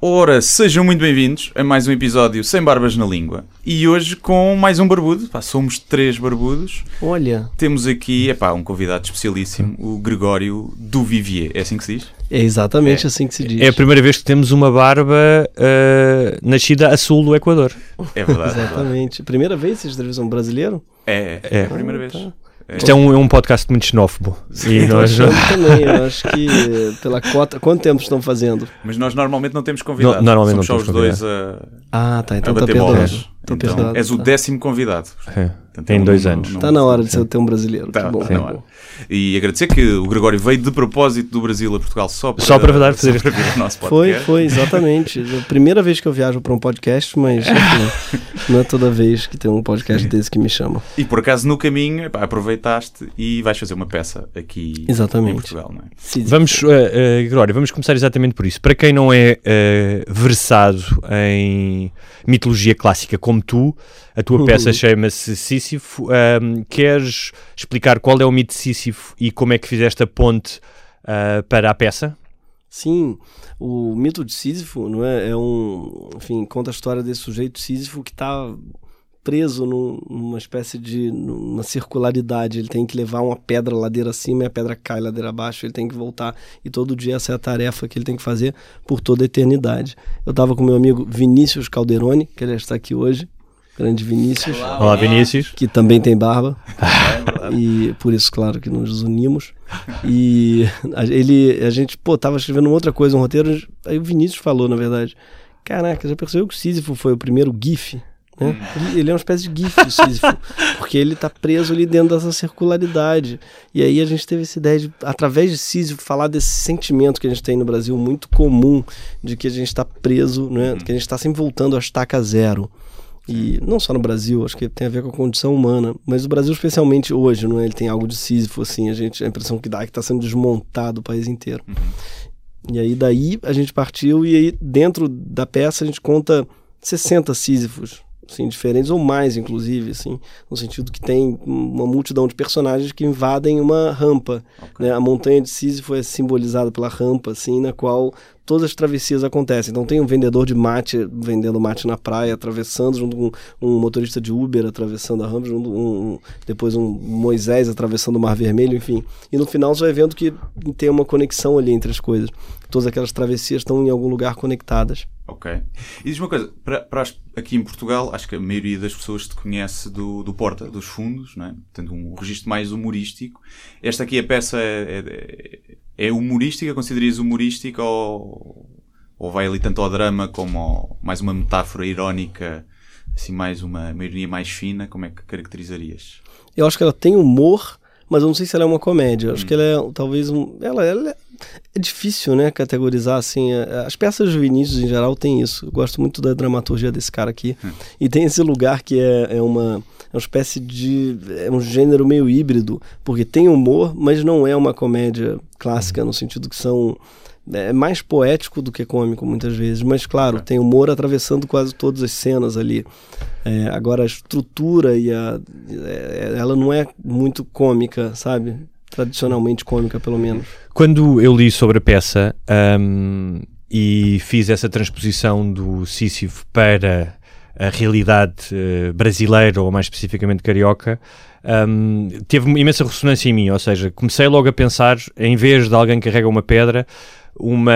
Ora, sejam muito bem-vindos a mais um episódio Sem Barbas na Língua. E hoje com mais um barbudo. Pá, somos três barbudos. Olha, Temos aqui epá, um convidado especialíssimo, o Gregório do Vivier. É assim que se diz? é exatamente assim que se diz. É a primeira vez que temos uma barba ah, nascida a sul do Equador. É verdade. é verdade. Exatamente. Primeira vez vocês entrevistam um brasileiro? É, é, É. a primeira vez. tá. Isto é um, é um podcast muito xenófobo. E nós, Eu também, eu acho que pela cota. Quanto tempo estão fazendo? Mas nós normalmente não temos convidado. No- normalmente Somos não só os temos dois a, Ah, tá. a Então tá bater perdoado. bolas. Tô Então, és o tá. décimo convidado. É, Portanto, tem não- dois não- anos. não- Tá na hora de você ter um brasileiro. Tá, bom. tá que na bom. hora. E agradecer que o Gregório veio de propósito do Brasil a Portugal só para, Só para dar- fazer só para vir ao nosso Foi, podcast. foi, exatamente. A primeira vez que eu viajo para um podcast, mas enfim, não é toda vez que tem um podcast desse que me chama. E por acaso no caminho epá, aproveitaste e vais fazer uma peça aqui Exatamente. em Portugal, não é? Sim, Vamos, uh, uh, Gregório, vamos começar exatamente por isso. Para quem não é uh, versado em mitologia clássica como tu, a tua peça chama-se Sísifo. Um, queres explicar qual é o mito de Sísifo e como é que fizeste a ponte uh, para a peça? Sim, o mito de Sísifo, não é? É um, enfim, conta a história desse sujeito Sísifo que está preso num- numa espécie de numa circularidade. Ele tem que levar uma pedra ladeira acima e a pedra cai ladeira abaixo. Ele tem que voltar e todo dia essa é a tarefa que ele tem que fazer por toda a eternidade. Eu estava com meu amigo Vinícius Calderoni, que ele está aqui hoje, grande Vinícius, Olá, Vinícius. que também tem barba e por isso, claro, que nos unimos. E a, ele, a gente, pô, tava escrevendo outra coisa, um roteiro, aí o Vinícius falou, na verdade, caraca, já percebeu que o Sísifo foi o primeiro GIF? Né? Ele, ele é uma espécie de GIF, Sísifo, porque ele tá preso ali dentro dessa circularidade. E aí a gente teve essa ideia de, através de Sísifo, falar desse sentimento que a gente tem no Brasil, muito comum, de que a gente está preso, né? que a gente está sempre voltando à estaca zero. E não só no Brasil, acho que tem a ver com a condição humana, mas o Brasil especialmente hoje, não é? Ele tem algo de Sísifo, assim, a gente, a impressão que dá é que está sendo desmontado o país inteiro. E aí daí a gente partiu e aí dentro da peça a gente conta 60 Sísifos, assim, diferentes ou mais inclusive, assim, no sentido que tem uma multidão de personagens que invadem uma rampa, né? A montanha de Sísifo é simbolizada pela rampa, assim, na qual todas as travessias acontecem. Então tem um vendedor de mate vendendo mate na praia, atravessando, junto com um motorista de Uber atravessando a rampa, junto um, um- depois um Moisés atravessando o Mar Vermelho, enfim. E no final você vai vendo que tem uma conexão ali entre as coisas. Todas aquelas travessias estão em algum lugar conectadas. Ok. E diz uma coisa, para, para as- aqui em Portugal, acho que a maioria das pessoas te conhece do, do Porta, dos fundos, não é? Tendo um registro mais humorístico. Esta aqui, a peça é, é, é humorística, consideras humorística ou, ou vai ali tanto ao drama como ao- mais uma metáfora irónica, assim mais uma, uma ironia mais fina, como é que caracterizarias? Eu acho que ela tem humor, mas eu não sei se ela é uma comédia. Eu acho que ela é talvez um. Ela, ela é, é difícil, né, categorizar assim. é- As peças do Vinícius em geral tem isso. Eu gosto muito da dramaturgia desse cara aqui. E tem esse lugar que é, é uma. É uma espécie de. É um gênero meio híbrido, porque tem humor, mas não é uma comédia clássica, no sentido que são. É mais poético do que cômico, muitas vezes. Mas, claro, tem humor atravessando quase todas as cenas ali. É, agora, a estrutura e a. é, ela não é muito cômica, sabe? Tradicionalmente cômica, pelo menos. Quando eu li sobre a peça ahm, e fiz essa transposição do Sísifo para a realidade eh, brasileira, ou mais especificamente carioca, ahm, teve imensa ressonância em mim. Ou seja, comecei logo a pensar, em vez de alguém que carrega uma pedra, uma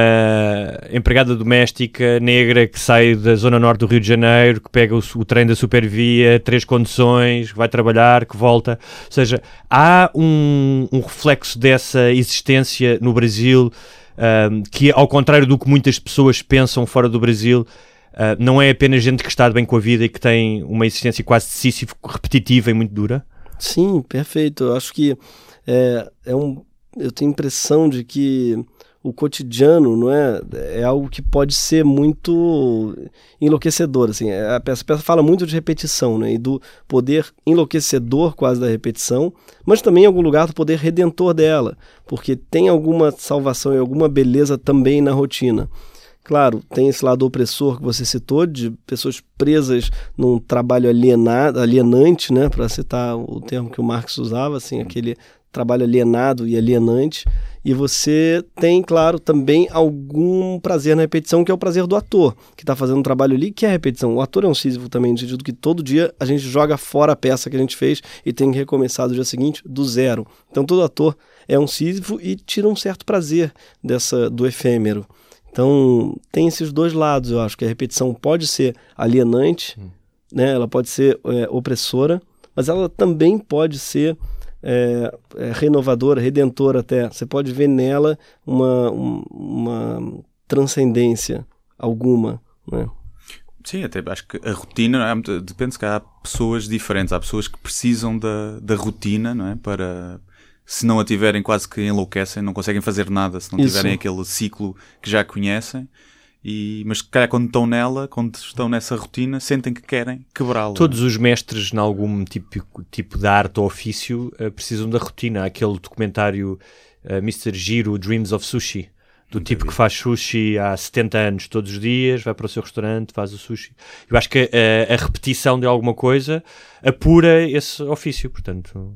empregada doméstica negra que sai da zona norte do Rio de Janeiro, que pega o, o trem da supervia, três conduções, que vai trabalhar, que volta. Ou seja, há um, um reflexo dessa existência no Brasil ahm, que, ao contrário do que muitas pessoas pensam fora do Brasil, ah, não é apenas gente que está bem com a vida e que tem uma existência quase Sísifo, repetitiva e muito dura. Sim, perfeito. Eu acho que é, é um. Eu tenho a impressão de que o cotidiano, não é? É algo que pode ser muito enlouquecedor, assim. A peça, a peça fala muito de repetição, né? E do poder enlouquecedor quase da repetição, mas também em algum lugar do poder redentor dela, porque tem alguma salvação e alguma beleza também na rotina. Claro, tem esse lado opressor que você citou, de pessoas presas num trabalho alienado, alienante, né, para citar o termo que o Marx usava, assim, aquele trabalho alienado e alienante. E você tem, claro, também algum prazer na repetição, que é o prazer do ator, que está fazendo um trabalho ali, que é a repetição. O ator é um sísifo também, no sentido que todo dia a gente joga fora a peça que a gente fez e tem que recomeçar do dia seguinte do zero. Então todo ator é um sísifo e tira um certo prazer dessa do efêmero. Então tem esses dois lados, eu acho que a repetição pode ser alienante, hum. né? ela pode ser é, opressora, mas ela também pode ser é, é, renovadora, redentora até. Você pode ver nela uma, uma transcendência alguma. Né? Sim, até acho que a rotina é, depende se há pessoas diferentes, há pessoas que precisam da, da rotina não é? para se não a tiverem quase que enlouquecem, não conseguem fazer nada se não Isso. tiverem aquele ciclo que já conhecem e, mas calhar quando estão nela, quando estão nessa rotina, sentem que querem quebrá-la. Todos os mestres, em algum tipo, tipo de arte ou ofício, uh, precisam da rotina. aquele documentário uh, Mr. Giro, Dreams of Sushi, do tipo que faz sushi há 70 anos, todos os dias, vai para o seu restaurante, faz o sushi. Eu acho que a, eh, a repetição de alguma coisa apura esse ofício, portanto.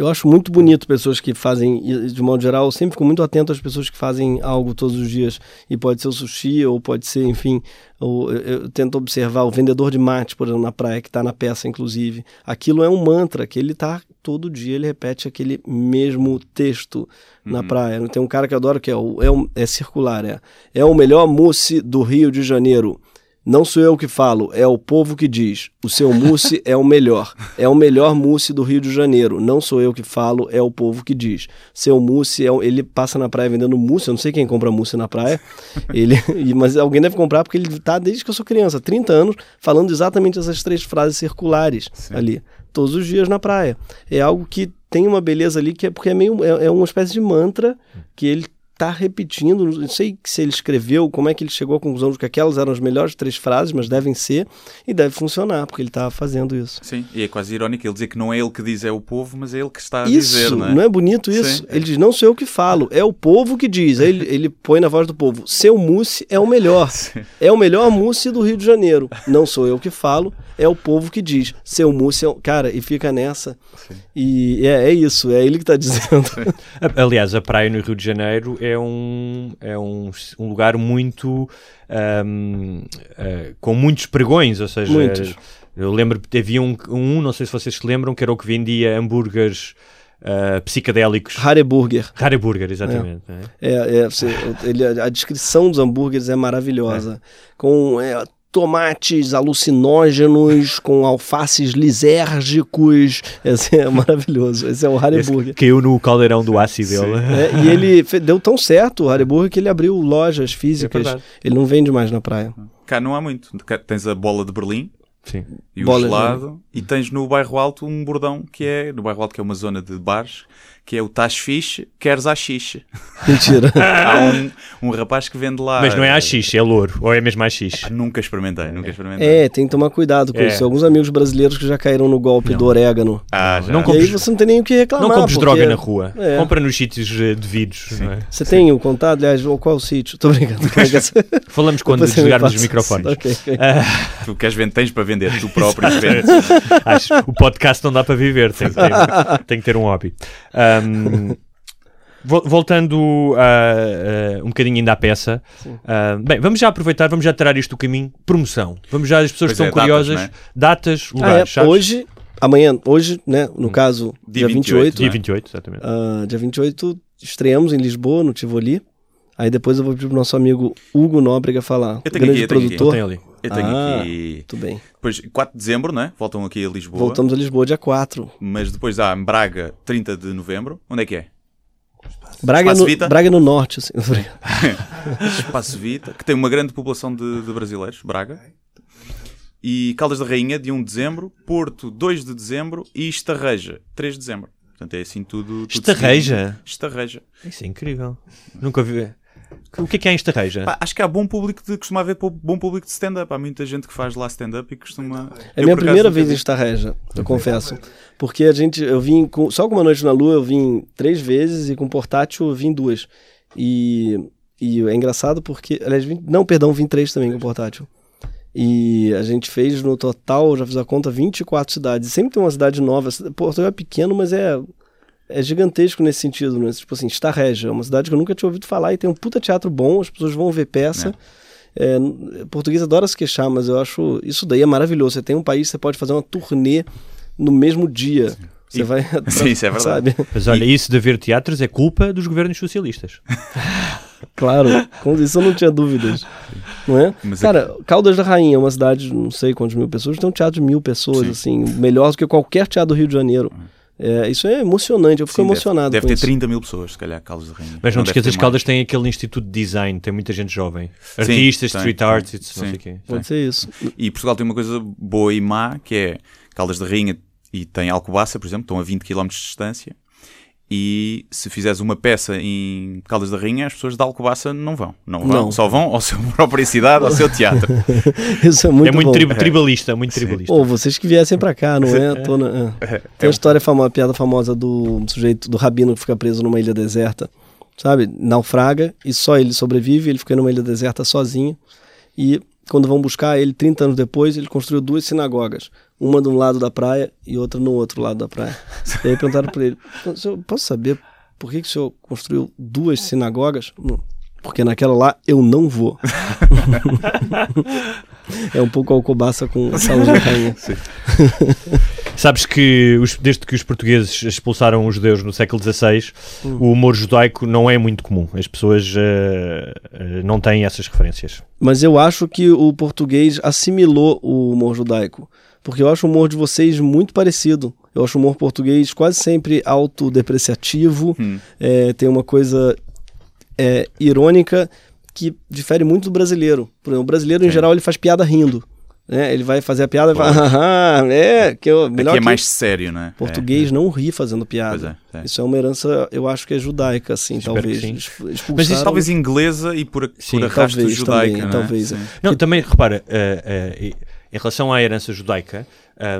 Eu acho muito bonito pessoas que fazem, de modo geral, eu sempre fico muito atento às pessoas que fazem algo todos os dias. E pode ser o sushi, ou pode ser, enfim, eu, eu tento observar o vendedor de mate, por exemplo, na praia, que está na peça, inclusive. Aquilo é um mantra que ele está todo dia, ele repete aquele mesmo texto uhum. na praia. Tem um cara que eu adoro que é, o, é, é circular, é, é o melhor mousse do Rio de Janeiro. Não sou eu que falo, é o povo que diz. O seu mousse é o melhor. É o melhor mousse do Rio de Janeiro. Não sou eu que falo, é o povo que diz. Seu mousse, é, ele passa na praia vendendo mousse. Eu não sei quem compra mousse na praia. Ele, mas alguém deve comprar porque ele está desde que eu sou criança, 30 anos, falando exatamente essas três frases circulares Sim. ali, todos os dias na praia. É algo que tem uma beleza ali que é porque é meio é, é uma espécie de mantra que ele está repetindo, não sei se ele escreveu, como é que ele chegou à conclusão de que aquelas eram as melhores três frases, mas devem ser e deve funcionar, porque ele está fazendo isso. Sim, e é quase irónico ele dizer que não é ele que diz, é o povo, mas é ele que está a isso, dizer, não é? Não é bonito isso? Sim, ele diz, não sou eu que falo, é o povo que diz. Aí ele, ele põe na voz do povo, seu mousse é o melhor. Sim. É o melhor mousse do Rio de Janeiro. Não sou eu que falo, é o povo que diz. Seu mousse é o... Cara, e fica nessa. Sim. E é, é isso, é ele que está dizendo. Aliás, a praia no Rio de Janeiro é um é um, um lugar muito um, uh, eh, com muitos pregões, ou seja, muitos. eu lembro que havia um, um, não sei se vocês se lembram, que era o que vendia hambúrgueres Uh, psicadélicos. Hareburger. Hareburger, exatamente. É, é, é você, ele, a descrição dos hambúrgueres é maravilhosa. É. Com é, tomates alucinógenos com alfaces lisérgicos. Esse é maravilhoso. Esse é o Hariburger. Caiu no caldeirão do ácido dele. É, e ele deu tão certo o Hariburger que ele abriu lojas físicas. É ele não vende mais na praia. Cá não há muito. Tens a bola de Berlim. Sim. E o gelado. E tens no bairro Alto um bordão que é, no bairro Alto que é uma zona de bares, que é o Tás Fixe, queres a xixe. Mentira. Há um, um rapaz que vende lá. Mas não é a xixe, é louro, ou é mesmo a xixe? nunca experimentei, nunca experimentei. É, tem que tomar cuidado com é. isso. Alguns amigos brasileiros que já caíram no golpe não. do orégano. Ah, já. Não compres, e aí você não tem nem o que reclamar. Não compres porque... droga na rua. É. Compra nos sítios eh, devidos. É? Você Sim. tem o contato, aliás, qual o sítio? Estou brincando. Falamos quando desligarmos os microfones. Okay, okay. Uh... Tu queres vender, tens para vender, tu próprio vendes. Acho, o podcast não dá para viver, tem que ter, tem que ter um hobby. Um, Voltando uh, uh, um bocadinho ainda à peça, uh, bem, vamos já aproveitar, vamos já tirar isto do caminho. Promoção. Vamos já, as pessoas pois estão é, curiosas, datas, é? datas lugares. Ah, é, hoje, amanhã, hoje, né, no hum. caso, dia, dia 28. 28 dia 28, exatamente. dia 28, estreamos em Lisboa, no Tivoli. Aí depois eu vou pedir pro nosso amigo Hugo Nóbrega falar. Eu tenho grande aqui, eu produtor. Tenho ali. Eu tenho ah, aqui. Tudo bem. Depois, 4 de dezembro, né? Voltam aqui a Lisboa. Voltamos a Lisboa dia 4. Mas depois há em Braga, 30 de novembro. Onde é que é? Braga, no, Vita. Braga no norte, assim. Espaço Vita, que tem uma grande população de, de brasileiros, Braga. E Caldas da Rainha, de 1 de dezembro, Porto, 2 de dezembro e Estarreja, 3 de dezembro. Portanto, é assim tudo. tudo Estarreja? Estarreja. Isso é incrível. Nunca vi. O que é que é esta reja? acho que há bom público de costuma haver bom público de stand-up. Há muita gente que faz lá stand-up e costuma. É a minha primeira vez em esta reja, eu confesso. Porque a gente, eu vim com, só com uma noite na lua, eu vim três vezes e com portátil eu vim duas. E, e é engraçado porque, aliás, vim, não, perdão, vim três também com portátil. E a gente fez no total, já fiz a conta, 24 cidades. Sempre tem uma cidade nova. Portugal é pequeno, mas é é gigantesco nesse sentido, né? Tipo assim, Regia é uma cidade que eu nunca tinha ouvido falar e tem um puta teatro bom, as pessoas vão ver peça. É. É, português adora se queixar, mas eu acho isso daí é maravilhoso. Você tem um país, você pode fazer uma turnê no mesmo dia. Sim. Você e, vai. Sim, isso é verdade. Sabe? Mas olha, isso de haver teatros é culpa dos governos socialistas. claro, com isso eu não tinha dúvidas. Não é? Mas Cara, é... Caldas da Rainha é uma cidade, não sei quantas mil pessoas, tem um teatro de mil pessoas, Sim. assim, melhor do que qualquer teatro do Rio de Janeiro. É, isso é emocionante, eu fico Sim, emocionado. Deve, deve ter isso. 30 mil pessoas, se calhar, Caldas da Rainha. Mas não, não te esqueças, Caldas tem aquele instituto de design, tem muita gente jovem. Artistas, tem, street arts, não sei o quê. Pode ser isso. E Portugal tem uma coisa boa e má, que é Caldas da Rainha e tem Alcobaça, por exemplo, estão a 20 km de distância. E se fizeres uma peça em Caldas da Rainha, as pessoas de Alcobaça não vão. Não vão, não. só vão ao seu própria cidade, ao seu teatro. Isso é muito É muito. Tri tribalista, muito Sim. tribalista. Ou vocês que viessem para cá, não é? Na... É. Tem uma história famosa, uma piada famosa do sujeito, do rabino que fica preso numa ilha deserta, sabe? Naufraga e só ele sobrevive, ele fica numa ilha deserta sozinho. E quando vão buscar ele, 30 anos depois, ele construiu duas sinagogas. Uma de um lado da praia e outra no outro lado da praia. E aí perguntaram para ele, posso saber por que, que o senhor construiu duas sinagogas? Porque naquela lá eu não vou. é um pouco alcobaça com saúde de rainha. Sabes que os, desde que os portugueses expulsaram os judeus no século XVI, hum. o humor judaico não é muito comum. As pessoas uh, uh, não têm essas referências. Mas eu acho que o português assimilou o humor judaico. Porque eu acho o humor de vocês muito parecido. Eu acho o humor português quase sempre autodepreciativo. Hum. É, tem uma coisa é, irônica que difere muito do brasileiro. Por exemplo, o brasileiro, em geral, ele faz piada rindo. Né? Ele vai fazer a piada e vai, ah, é, que eu, melhor Aqui é mais sério, né? Português é, não ri fazendo piada. É, é. Isso é uma herança, eu acho que é judaica, assim, Espero talvez. Mas isso talvez inglesa e por, sim, por arrasto talvez, judaica, também, né? Talvez. Não, também, repara, uh, uh, em relação à herança judaica,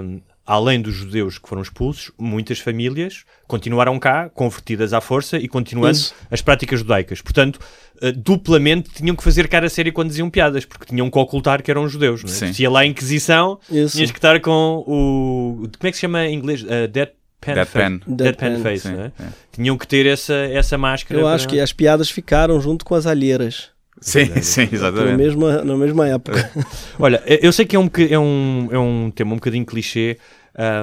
um, além dos judeus que foram expulsos, muitas famílias continuaram cá, convertidas à força e continuando Isso. as práticas judaicas. Portanto, uh, duplamente tinham que fazer cara séria quando diziam piadas, porque tinham que ocultar que eram judeus. Não é? Se ia lá a Inquisição, Isso. tinhas que estar com o. Como é que se chama em inglês? Uh, dead Pen Dead Pen. Dead, Pen, pen Face, sim, né? é. Tinham que ter essa, essa máscara. Eu para... acho que as piadas ficaram junto com as alheiras. Sim, sim, exatamente. Na mesma, na mesma época. Olha, eu sei que é um, é, um, é um tema um bocadinho clichê,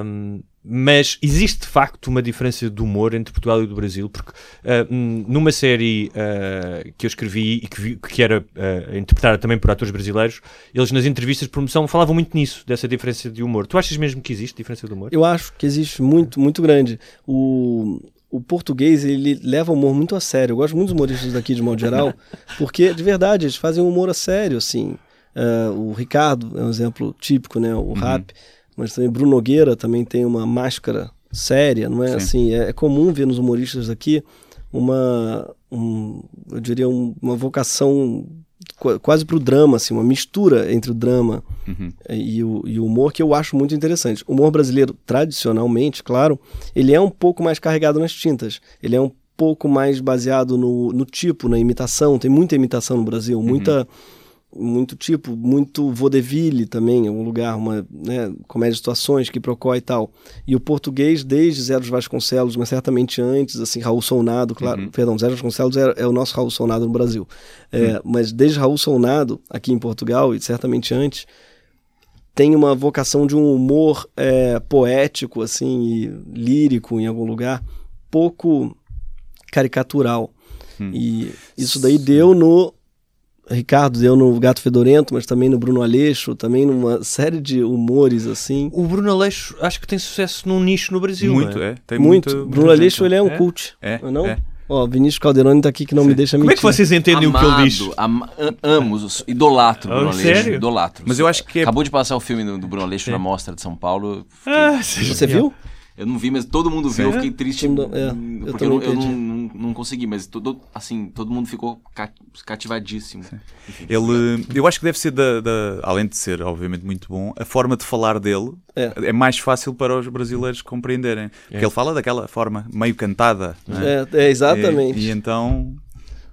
um, mas existe de facto uma diferença de humor entre Portugal e do Brasil, porque uh, numa série uh, que eu escrevi e que, vi, que era uh, interpretada também por atores brasileiros, eles nas entrevistas de promoção falavam muito nisso, dessa diferença de humor. Tu achas mesmo que existe diferença de humor? Eu acho que existe muito, muito grande. O, o português ele leva o humor muito a sério. Eu gosto muito dos humoristas daqui de modo geral, porque de verdade eles fazem um humor a sério, assim. o Ricardo é um exemplo típico, né? O uhum. rap mas também Bruno Nogueira também tem uma máscara séria, não é Sim. assim? É, é, comum ver nos humoristas aqui uma, um, eu diria, um, uma vocação quase para o drama, assim, uma mistura entre o drama uhum. e, o, e o humor que eu acho muito interessante. O humor brasileiro, tradicionalmente, claro, ele é um pouco mais carregado nas tintas. Ele é um pouco mais baseado no, no tipo, na imitação. Tem muita imitação no Brasil, muita uhum muito tipo, muito vaudeville também, é um lugar, uma né, comédia de situações, que procó e tal. E o português, desde Zé dos Vasconcelos, mas certamente antes, assim, Raul Solnado, claro, uhum. perdão, Zé dos Vasconcelos é, é, o nosso Raul Solnado no Brasil. É, uhum. Mas desde Raul Solnado, aqui em Portugal, e certamente antes, tem uma vocação de um humor é, poético, assim, lírico em algum lugar, pouco caricatural. Hum. E isso daí deu no Ricardo deu no Gato Fedorento, mas também no Bruno Aleixo, também numa série de humores assim. O Bruno Aleixo acho que tem sucesso num nicho no Brasil. Muito, é? é tem muito. muito Bruno Aleixo ele é um é? cult. É, não? É. Ó, Vinícius Calderoni tá aqui que não Sim. me deixa mentir. Como é que vocês entendem Amado, o que eu disse? Am amo, idolatro Bruno oh, Aleixo. Sério? Idolatro. Mas eu acho que... É... Acabou de passar o filme do, do Bruno Aleixo na Mostra de São Paulo. Fiquei... Ah, você viu? Eu não vi, mas todo mundo viu. Eu fiquei triste. É, porque eu, eu, não, não, consegui, mas todo, assim, todo mundo ficou cativadíssimo. Ele, eu acho que deve ser, da, da, além de ser, obviamente, muito bom, a forma de falar dele é, é mais fácil para os brasileiros compreenderem. Porque é. ele fala daquela forma meio cantada. É? é? exatamente. E, e então.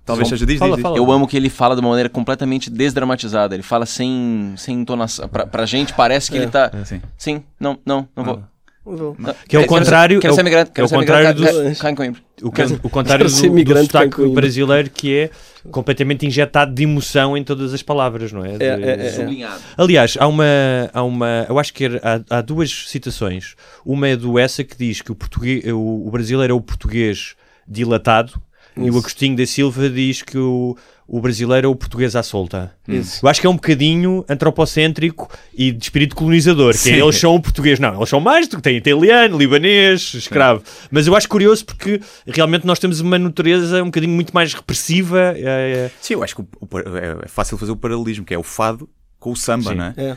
Talvez seja diz, fala, diz, fala. Eu amo que ele fala de uma maneira completamente desdramatizada. Ele fala sem, sem entonação. Pra, pra gente parece que é. ele tá. É, sim. sim, não, não, não ah. Vou. Que é o contrário. Quero é ser imigrante. é o contrário do, Cá em Coimbra. o, o contrário Quero ser do, do sotaque brasileiro que é completamente injetado de emoção em todas as palavras, não é? De- É, é, é. Sublinhado. Aliás, há uma, há uma. Eu acho que há, há duas citações. Uma é do Essa que diz que o, português, o, o brasileiro é o português dilatado e o Isso. Agostinho da Silva diz que o, o brasileiro é o português à solta. Isso. Eu acho que é um bocadinho antropocêntrico e de espírito colonizador. Que é, Sim. eles são português. Não, eles são mais do que tem italiano, libanês, escravo. Mas eu acho curioso porque realmente nós temos uma natureza um bocadinho muito mais repressiva. é, é, Sim, eu acho que o- o par- é é fácil fazer o paralelismo, que é o fado com o samba, Sim. não é? É.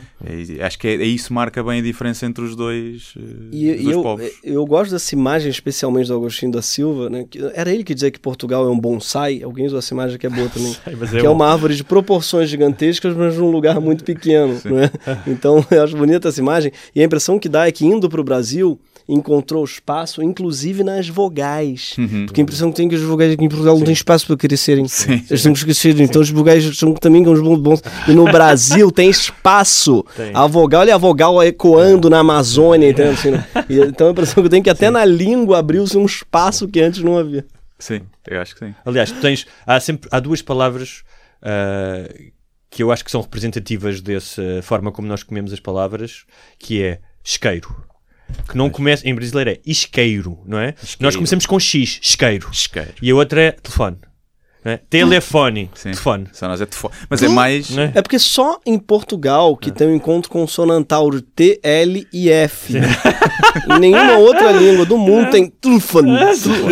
É, acho que é, é isso marca bem a diferença entre os dois, eh, E, os e dois eu, povos. eu gosto dessa imagem, especialmente do Agostinho da Silva, né? que era ele que dizia que Portugal é um bonsai. Alguém usou essa imagem que é boa também. mas que é uma árvore de proporções gigantescas, mas num lugar muito pequeno. Né? Então, eu acho bonita essa imagem. E a impressão que dá é que indo para o Brasil, encontrou espaço, inclusive nas vogais. Uhum. Porque a impressão que tem é que os vogais aqui em Portugal não têm espaço para crescerem. Sim. Eles têm que crescer. Então, os vogais são também uns bons. bons. E no Brasil tem espaço. Tem. A vogal e a vogal ecoando na Amazônia, entendeu? Assim, né? E, então, a impressão que eu tenho é que até na língua abriu-se um espaço que antes não havia. Sim, eu acho que sim. Aliás, tu tens, há, sempre, há duas palavras ah, que eu acho que são representativas dessa forma como nós comemos as palavras, que é isqueiro. Que não começa, em brasileiro é isqueiro, não é? Nós começamos com X, isqueiro. Isqueiro. E a outra é telefone. Não é? Telefone. Sim. Telefone. Só nós é tefo- Mas é mais. Não é? É porque só em Portugal que tem o encontro consonantal de T, L e F. em nenhuma outra língua do mundo tem telefone.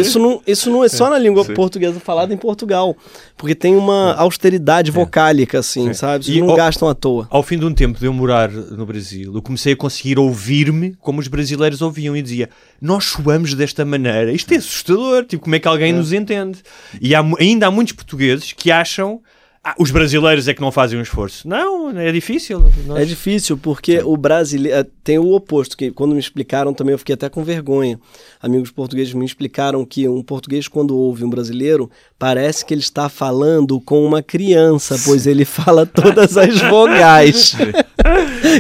Isso não, isso não é só na língua Sim. portuguesa falada em Portugal. Porque tem uma austeridade vocálica, assim, sabe? Vocês E não o- gastam à toa. Ao fim de um tempo de eu morar no Brasil, eu comecei a conseguir ouvir-me como os brasileiros ouviam e dizia: Nós soamos desta maneira, isto é assustador. Tipo, como é que alguém nos entende? E há ainda há muitos portugueses que acham. "Ah, os brasileiros é que não fazem um esforço. Não, é difícil. Nós- É difícil porque o brasileiro eh, tem o oposto, que quando me explicaram também eu fiquei até com vergonha. Amigos portugueses me explicaram que um português quando ouve um brasileiro, parece que ele está falando com uma criança, pois ele fala todas as vogais.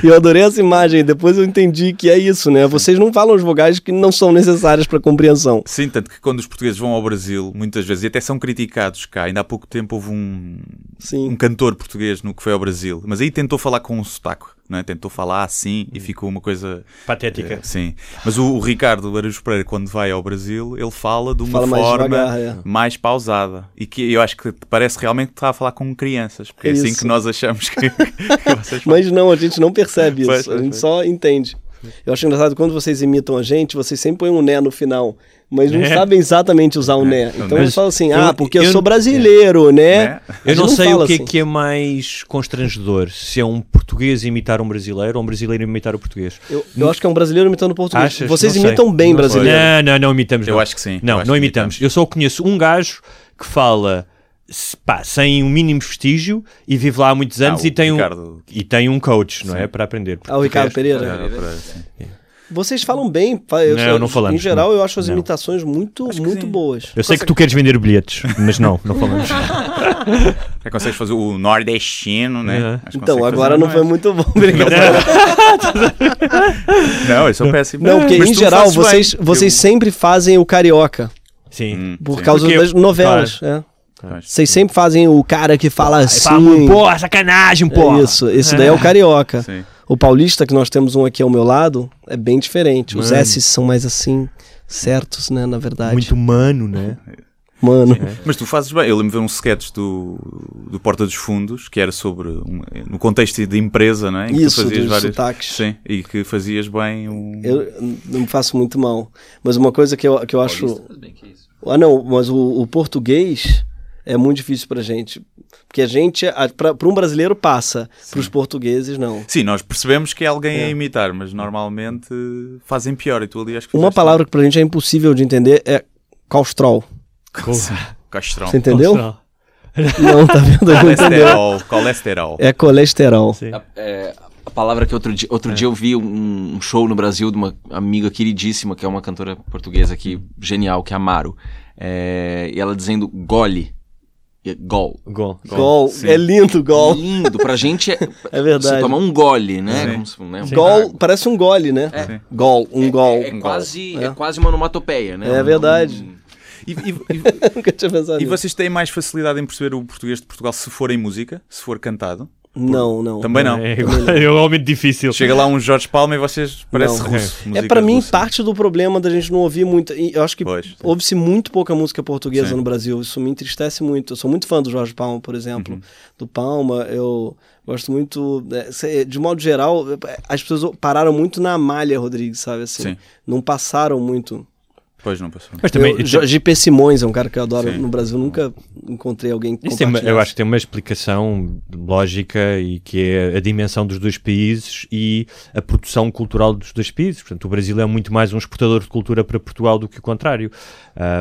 E eu adorei essa imagem, depois eu entendi que é isso, né? Vocês não falam as vogais que não são necessárias para compreensão. Sim, tanto que quando os portugueses vão ao Brasil, muitas vezes, e até são criticados cá, ainda há pouco tempo houve um, Sim. um cantor português no que foi ao Brasil, mas aí tentou falar com um sotaque, não é? tentou falar assim e ficou uma coisa. Patética. eh, sim. Mas o, o Ricardo Araújo Pereira, quando vai ao Brasil, ele fala de uma Fala mais forma devagar, é. mais pausada e que eu acho que parece realmente que está a falar com crianças, porque é, É assim isso. que nós achamos que, que. Mas não, a gente não percebe isso, Pois, a gente pois. só entende. Eu acho engraçado quando vocês imitam a gente, vocês sempre põem um né no final, mas não É. sabem exatamente usar o né. não, Então mas eles falam assim, eu- ah, porque eu, eu- sou brasileiro, né? Né? A Eu gente não sei o que é assim. que é mais constrangedor, se é um português imitar um brasileiro ou um brasileiro imitar o português. Eu, eu acho que é um brasileiro imitando português. Achas? Vocês Não sei. imitam bem Não sei. brasileiro. Não, não, não imitamos. Eu não. acho que sim. Eu Não, não que imitamos. Eu só conheço um gajo que fala pá, sem um mínimo vestígio e vive lá há muitos anos Ah, e, tem o um, e tem um coach, não Sim. é? Para aprender. Ah, o Ricardo Pereira. Ricardo Pereira, sim. Vocês falam bem. eu- Não, não falamos, Em geral, não. eu acho as Não. imitações muito, Acho muito sim. boas. Eu sei que tu queres vender bilhetes, mas não, não falamos. Já consegues fazer o nordestino, né? Uhum. Então, consegue agora não foi é? muito bom. Obrigado. Não, eu sou péssimo. Não, porque Mas em geral, bem. vocês, vocês Eu- sempre fazem o carioca. Sim. Hum, Por sim. causa Porque- das novelas. é. Pois. Vocês sempre fazem o cara que fala assim. Fala, porra, sacanagem, porra. É isso, esse daí é o carioca. Sim. O paulista, que nós temos um aqui ao meu lado, é bem diferente. Os Mano. S são mais assim, certos, né, na verdade. Muito humano, né? Mano. Mas tu fazes bem. Eu lembro de ver um sketch do, do Porta dos Fundos, que era sobre, um- no contexto de empresa, não é? Em que Isso, tu fazias dos várias... sotaques. Sim, e que fazias bem um... Eu não me faço muito mal. Mas uma coisa que eu, que eu acho. Isso. Ah, não, mas o, o português é muito difícil pra gente. Porque a gente, a- pra, pra um brasileiro passa, pros portugueses não. Sim, nós percebemos que é alguém É. a imitar, mas normalmente fazem pior. E tu ali acho que Uma palavra que pra gente é impossível de entender é claustrol. bem. Castrão. Você entendeu? Não, tá vendo? Colesterol. Colesterol. É colesterol. Sim. A, é, a palavra que outro dia, outro dia eu vi um, um show no Brasil de uma amiga queridíssima, que é uma cantora portuguesa aqui, genial, que é a Amaro. É, e ela dizendo gole. Gol. Gol. Gol. É lindo, gol. Lindo. Pra gente é. é verdade. Você toma um gole, né? Como se, né? Gol parece um gole, né? É. Gol, um é, gol. É, é quase, é. quase uma onomatopeia, né? É verdade. Um... E, e, e, e vocês têm mais facilidade em perceber o português de Portugal se for em música, se for cantado? Não, não. Também não. É, é realmente difícil. Chega lá um Jorge Palma e vocês parecem russo. É, para mim parte do problema da gente não ouvir muito. Eu acho que ouve-se muito pouca música portuguesa sim. no Brasil. Isso me entristece muito. Eu sou muito fã do Jorge Palma, por exemplo. Uhum. Do Palma, eu gosto muito. É, de modo geral, as pessoas pararam muito na malha, Rodrigues, sabe? Assim, sim. Não passaram muito. Pois não passou. Mas também, eu, JP Simões é um cara que eu adoro Sim. no Brasil. Nunca encontrei alguém que tem, Eu acho que tem uma explicação lógica e que é a dimensão dos dois países e a produção cultural dos dois países. Portanto, o Brasil é muito mais um exportador de cultura para Portugal do que o contrário.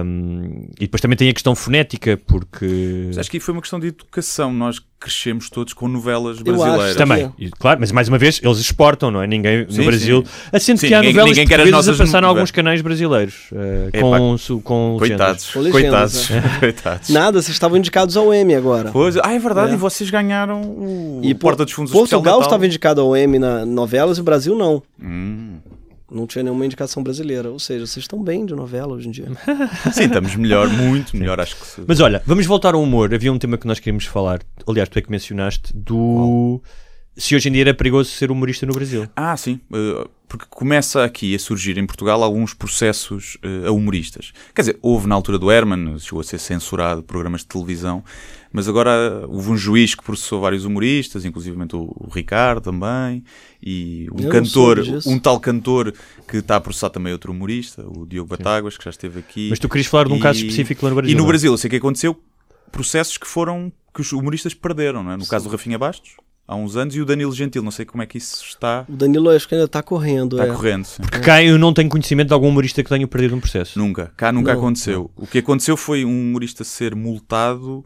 Um, e depois também tem a questão fonética, porque... Mas acho que foi uma questão de educação. Nós crescemos todos com novelas brasileiras. Também, e, claro, mas mais uma vez, eles exportam, não é? Ninguém sim, no Brasil. Assento que há ninguém, novelas ninguém portuguesas a passar em alguns canais brasileiros. Uh, com, com, com Coitados. Com Coitados. É. Coitados. Nada, vocês estavam indicados ao M agora. Pois, ah, é verdade, é. e vocês ganharam o, e Porta dos Fundos Portugal estava indicado ao M na novelas e o Brasil não. Hum. Não tinha nenhuma indicação brasileira. Ou seja, vocês estão bem de novela hoje em dia. Sim, estamos melhor, muito melhor, acho que. Mas olha, vamos voltar ao humor. Havia um tema que nós queríamos falar, aliás, tu é que mencionaste, do. Se hoje em dia era perigoso ser humorista no Brasil. Ah, sim. Uh, porque começa aqui a surgir em Portugal alguns processos uh, a humoristas. Quer dizer, houve na altura do Herman, chegou a ser censurado programas de televisão, mas agora houve um juiz que processou vários humoristas, inclusive o, o Ricardo também, e um Eu cantor, um tal cantor que está a processar também outro humorista, o Diogo Batáguas, que já esteve aqui. Mas tu querias falar de um e... caso específico lá no Brasil? E no é? Brasil, eu sei que aconteceu processos que foram que os humoristas perderam, não é? No Sim. caso do Rafinha Bastos, há uns anos, e o Danilo Gentil, não sei como é que isso está. O Danilo acho que ainda está correndo. Está é. correndo, sim. Porque cá eu não tenho conhecimento de algum humorista que tenha perdido um processo. Nunca, cá nunca não, aconteceu. O que aconteceu foi um humorista ser multado,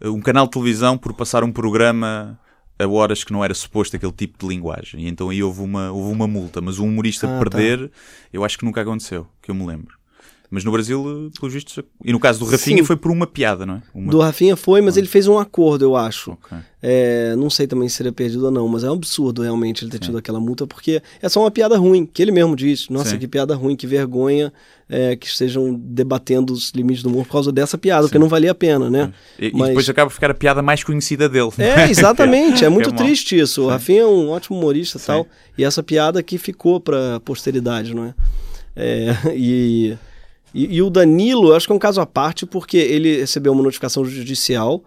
eh, um canal de televisão, por passar um programa a horas que não era suposto aquele tipo de linguagem. E então aí houve uma, houve uma multa, mas um humorista ah, perder, tá. eu acho que nunca aconteceu, que eu me lembro. Mas no Brasil, pelos vistos, e no caso do Rafinha Sim. foi por uma piada, não é? Uma... Do Rafinha foi, mas ah. ele fez um acordo, eu acho. Okay. É, não sei também se seria perdido ou não, mas é um absurdo realmente ele ter Sim. tido aquela multa, porque é só uma piada ruim, que ele mesmo disse. Nossa, Sim. que piada ruim, que vergonha é, que estejam debatendo os limites do humor por causa dessa piada, porque não valia a pena, né? E, mas... e, depois acaba ficar a piada mais conhecida dele. É, exatamente, é muito é triste isso. O Rafinha é um ótimo humorista e tal, e essa piada que ficou pra posteridade, não é? é e e, e, o Danilo, acho que é um caso à parte, porque ele recebeu uma notificação judicial,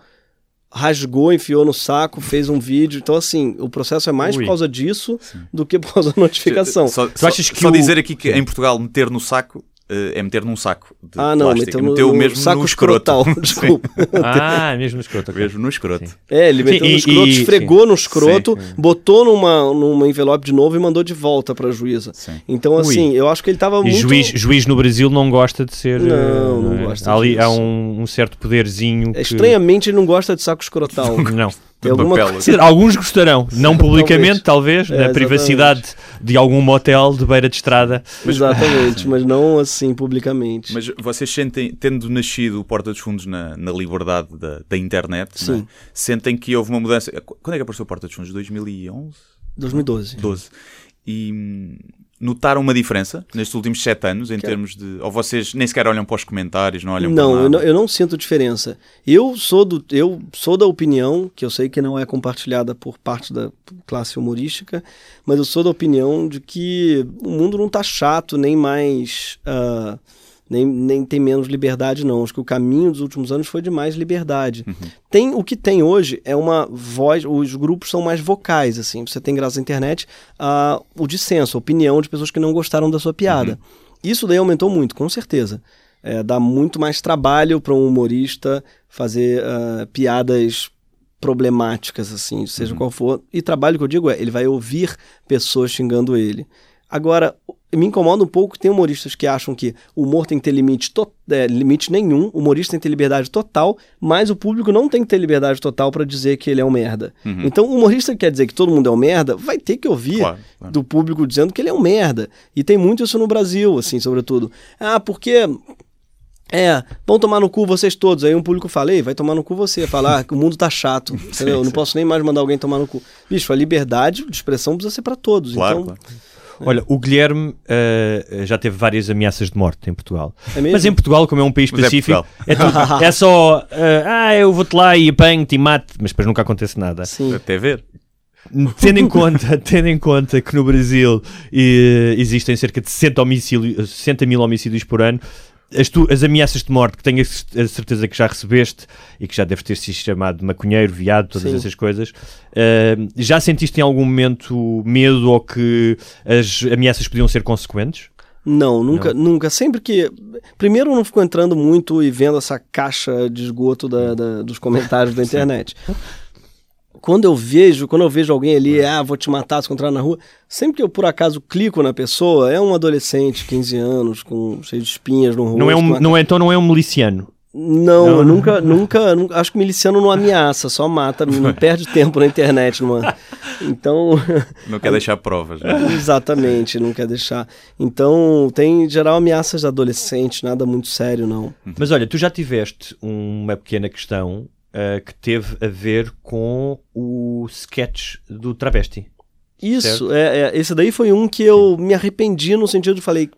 rasgou, enfiou no saco, fez um vídeo. Então, assim, o processo é mais Ui. por causa disso Sim. do que por causa da notificação. Só, só, só o... dizer aqui que em Portugal meter no saco é meter num saco de ah, não, plástico. Meteu, meteu no, mesmo saco no escroto. desculpa. ah, mesmo no escroto. Mesmo no escroto. Sim. É, ele meteu sim, no escroto, e, esfregou sim. no escroto, botou numa, numa envelope de novo e mandou de volta para a juíza. Então, assim, Ui. eu acho que ele estava muito... Juiz, juiz no Brasil não gosta de ser... Não, não, não gosta Ali disso. há um, um certo poderzinho que... Estranhamente ele não gosta de saco escrotal. não. Alguma coisa... alguns gostarão, não publicamente, talvez, talvez é, na privacidade de algum motel de beira de estrada. Mas, exatamente, mas não assim publicamente. Mas vocês sentem, tendo nascido o Porta dos Fundos na, na liberdade da, da internet, né? sentem que houve uma mudança. Quando é que apareceu o Porta dos Fundos? 2011? 2012. 12. E notaram uma diferença nestes últimos sete anos em que... termos de. Ou vocês nem sequer olham para os comentários, não olham não, para eu não, eu não sinto diferença. Eu sou, do, eu sou da opinião, que eu sei que não é compartilhada por parte da classe humorística, mas eu sou da opinião de que o mundo não está chato, nem mais. Uh, nem, nem tem menos liberdade, não. Acho que o caminho dos últimos anos foi de mais liberdade. Uhum. Tem O que tem hoje é uma voz, os grupos são mais vocais, assim. Você tem, graças à internet, uh, o dissenso, a opinião de pessoas que não gostaram da sua piada. Uhum. Isso daí aumentou muito, com certeza. É, dá muito mais trabalho para um humorista fazer uh, piadas problemáticas, assim, seja uhum. qual for. E trabalho que eu digo é, ele vai ouvir pessoas xingando ele. Agora, me incomoda um pouco, tem humoristas que acham que o humor tem que ter limite, é, limite nenhum, o humorista tem que ter liberdade total, mas o público não tem que ter liberdade total para dizer que ele é um merda. Uhum. Então, o humorista que quer dizer que todo mundo é um merda, vai ter que ouvir claro, claro. do público dizendo que ele é um merda. E tem muito isso no Brasil, assim, sobretudo. Ah, porque É, vão tomar no cu vocês todos. Aí um público fala, ei, vai tomar no cu você. Falar ah, que o mundo tá chato. Entendeu? Eu não posso nem mais mandar alguém tomar no cu. Bicho, a liberdade de expressão precisa ser para todos. Claro, então, claro. Olha, o Guilherme uh, já teve várias ameaças de morte em Portugal. É Mas em Portugal, como é um país é pacífico, é, é, tudo, é só, uh, ah, eu vou-te lá e apanho-te e mato, mas depois nunca acontece nada. Sim. Até ver. Tendo em conta, tendo em conta que no Brasil e, existem cerca de 60, 60 mil homicídios por ano, as, tu, as, ameaças de morte que tenho a certeza que já recebeste e que já deves ter se chamado maconheiro, viado, todas Sim. essas coisas, uh, já sentiste em algum momento medo ou que as ameaças podiam ser consequentes? Não, nunca, não. nunca. Sempre que. Primeiro, eu não fico entrando muito e vendo essa caixa de esgoto da, da dos comentários da internet quando eu vejo, quando eu vejo alguém ali, é. ah, vou te matar se encontrar na rua, sempre que eu por acaso clico na pessoa, é um adolescente, 15 anos, com cheio de espinhas no rosto. Não é um, não é, então não é um miliciano. Não, não, nunca, nunca, nunca, acho que miliciano não ameaça, só mata, não perde tempo na internet, numa. Então. Não quer deixar provas. Né? Exatamente, não quer deixar. Então, tem em geral ameaças de adolescente, nada muito sério, não. Mas olha, tu já tiveste uma pequena questão uh, que teve a ver com o sketch do travesti. Isso, é, é, esse daí foi um que eu me arrependi no sentido de falei,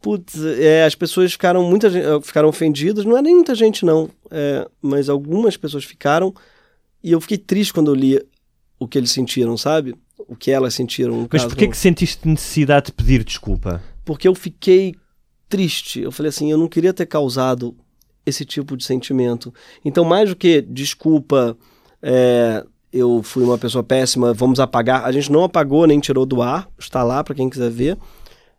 putz, é, as pessoas ficaram muita eh, ficaram ofendidas, não é nem muita gente não, é, mas algumas pessoas ficaram e eu fiquei triste quando eu li o que eles sentiram, sabe? O que elas sentiram. Mas por que que sentiste necessidade de pedir desculpa? Porque eu fiquei triste. Eu falei assim, eu não queria ter causado esse tipo de sentimento. Então, mais do que desculpa, é, eu fui uma pessoa péssima, vamos apagar. A gente não apagou nem tirou do ar, está lá para quem quiser ver,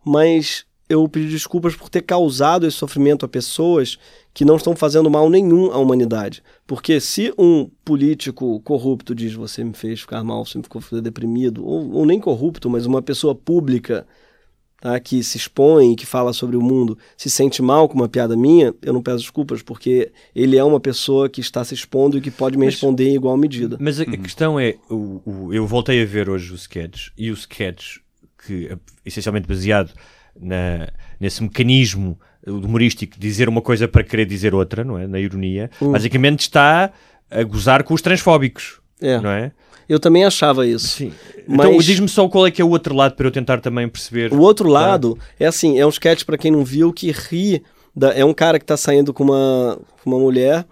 mas eu pedi desculpas por ter causado esse sofrimento a pessoas que não estão fazendo mal nenhum à humanidade. Porque se um político corrupto diz você me fez ficar mal, você me ficou deprimido, ou, ou nem corrupto, mas uma pessoa pública tá, que se expõe, que fala sobre o mundo, se sente mal com uma piada minha, eu não peço desculpas, porque ele é uma pessoa que está se expondo e que pode me mas, responder em igual medida. Mas a, uhum. a questão é, o, o, eu voltei a ver hoje o sketch, e o sketch, que é essencialmente baseado na, nesse mecanismo humorístico de dizer uma coisa para querer dizer outra, não é? Na ironia, uhum. basicamente está a gozar com os transfóbicos, é. não é? Eu também achava isso. Sim. Então, Mas... Então diz-me só qual é que é o outro lado para eu tentar também perceber. O outro lado é assim, é um sketch para quem não viu que ri. Da... É um cara que tá saindo com uma, com uma mulher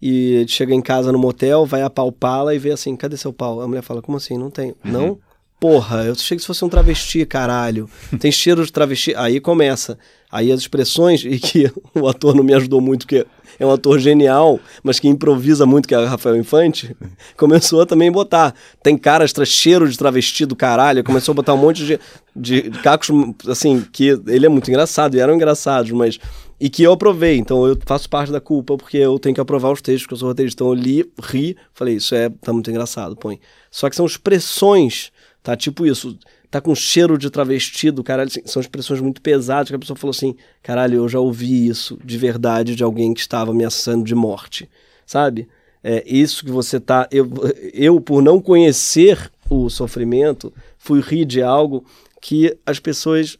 e chega em casa no motel, vai apalpá-la e vê assim, cadê seu pau? A mulher fala, como assim? Não tem. Uhum. Não? Porra, eu achei que se fosse um travesti, caralho. Tem cheiro de travesti. Aí começa. Aí as expressões, e que o ator não me ajudou muito, porque é um ator genial, mas que improvisa muito, que é o Rafael Infante, começou a também botar. Tem caras, cheiro de travesti do caralho, começou a botar um monte de, de, de cacos, assim, que ele é muito engraçado, e eram engraçados, mas e que eu aprovei. Então eu faço parte da culpa porque eu tenho que aprovar os textos, porque eu sou roteirista. Então eu li, ri, falei, isso é tá muito engraçado, põe. Só que são expressões Tá tipo isso, tá com cheiro de travestido, caralho, assim, são expressões muito pesadas que a pessoa falou assim, caralho, eu já ouvi isso de verdade de alguém que estava ameaçando de morte, sabe? É isso que você tá, eu, eu por não conhecer o sofrimento, fui rir de algo que as pessoas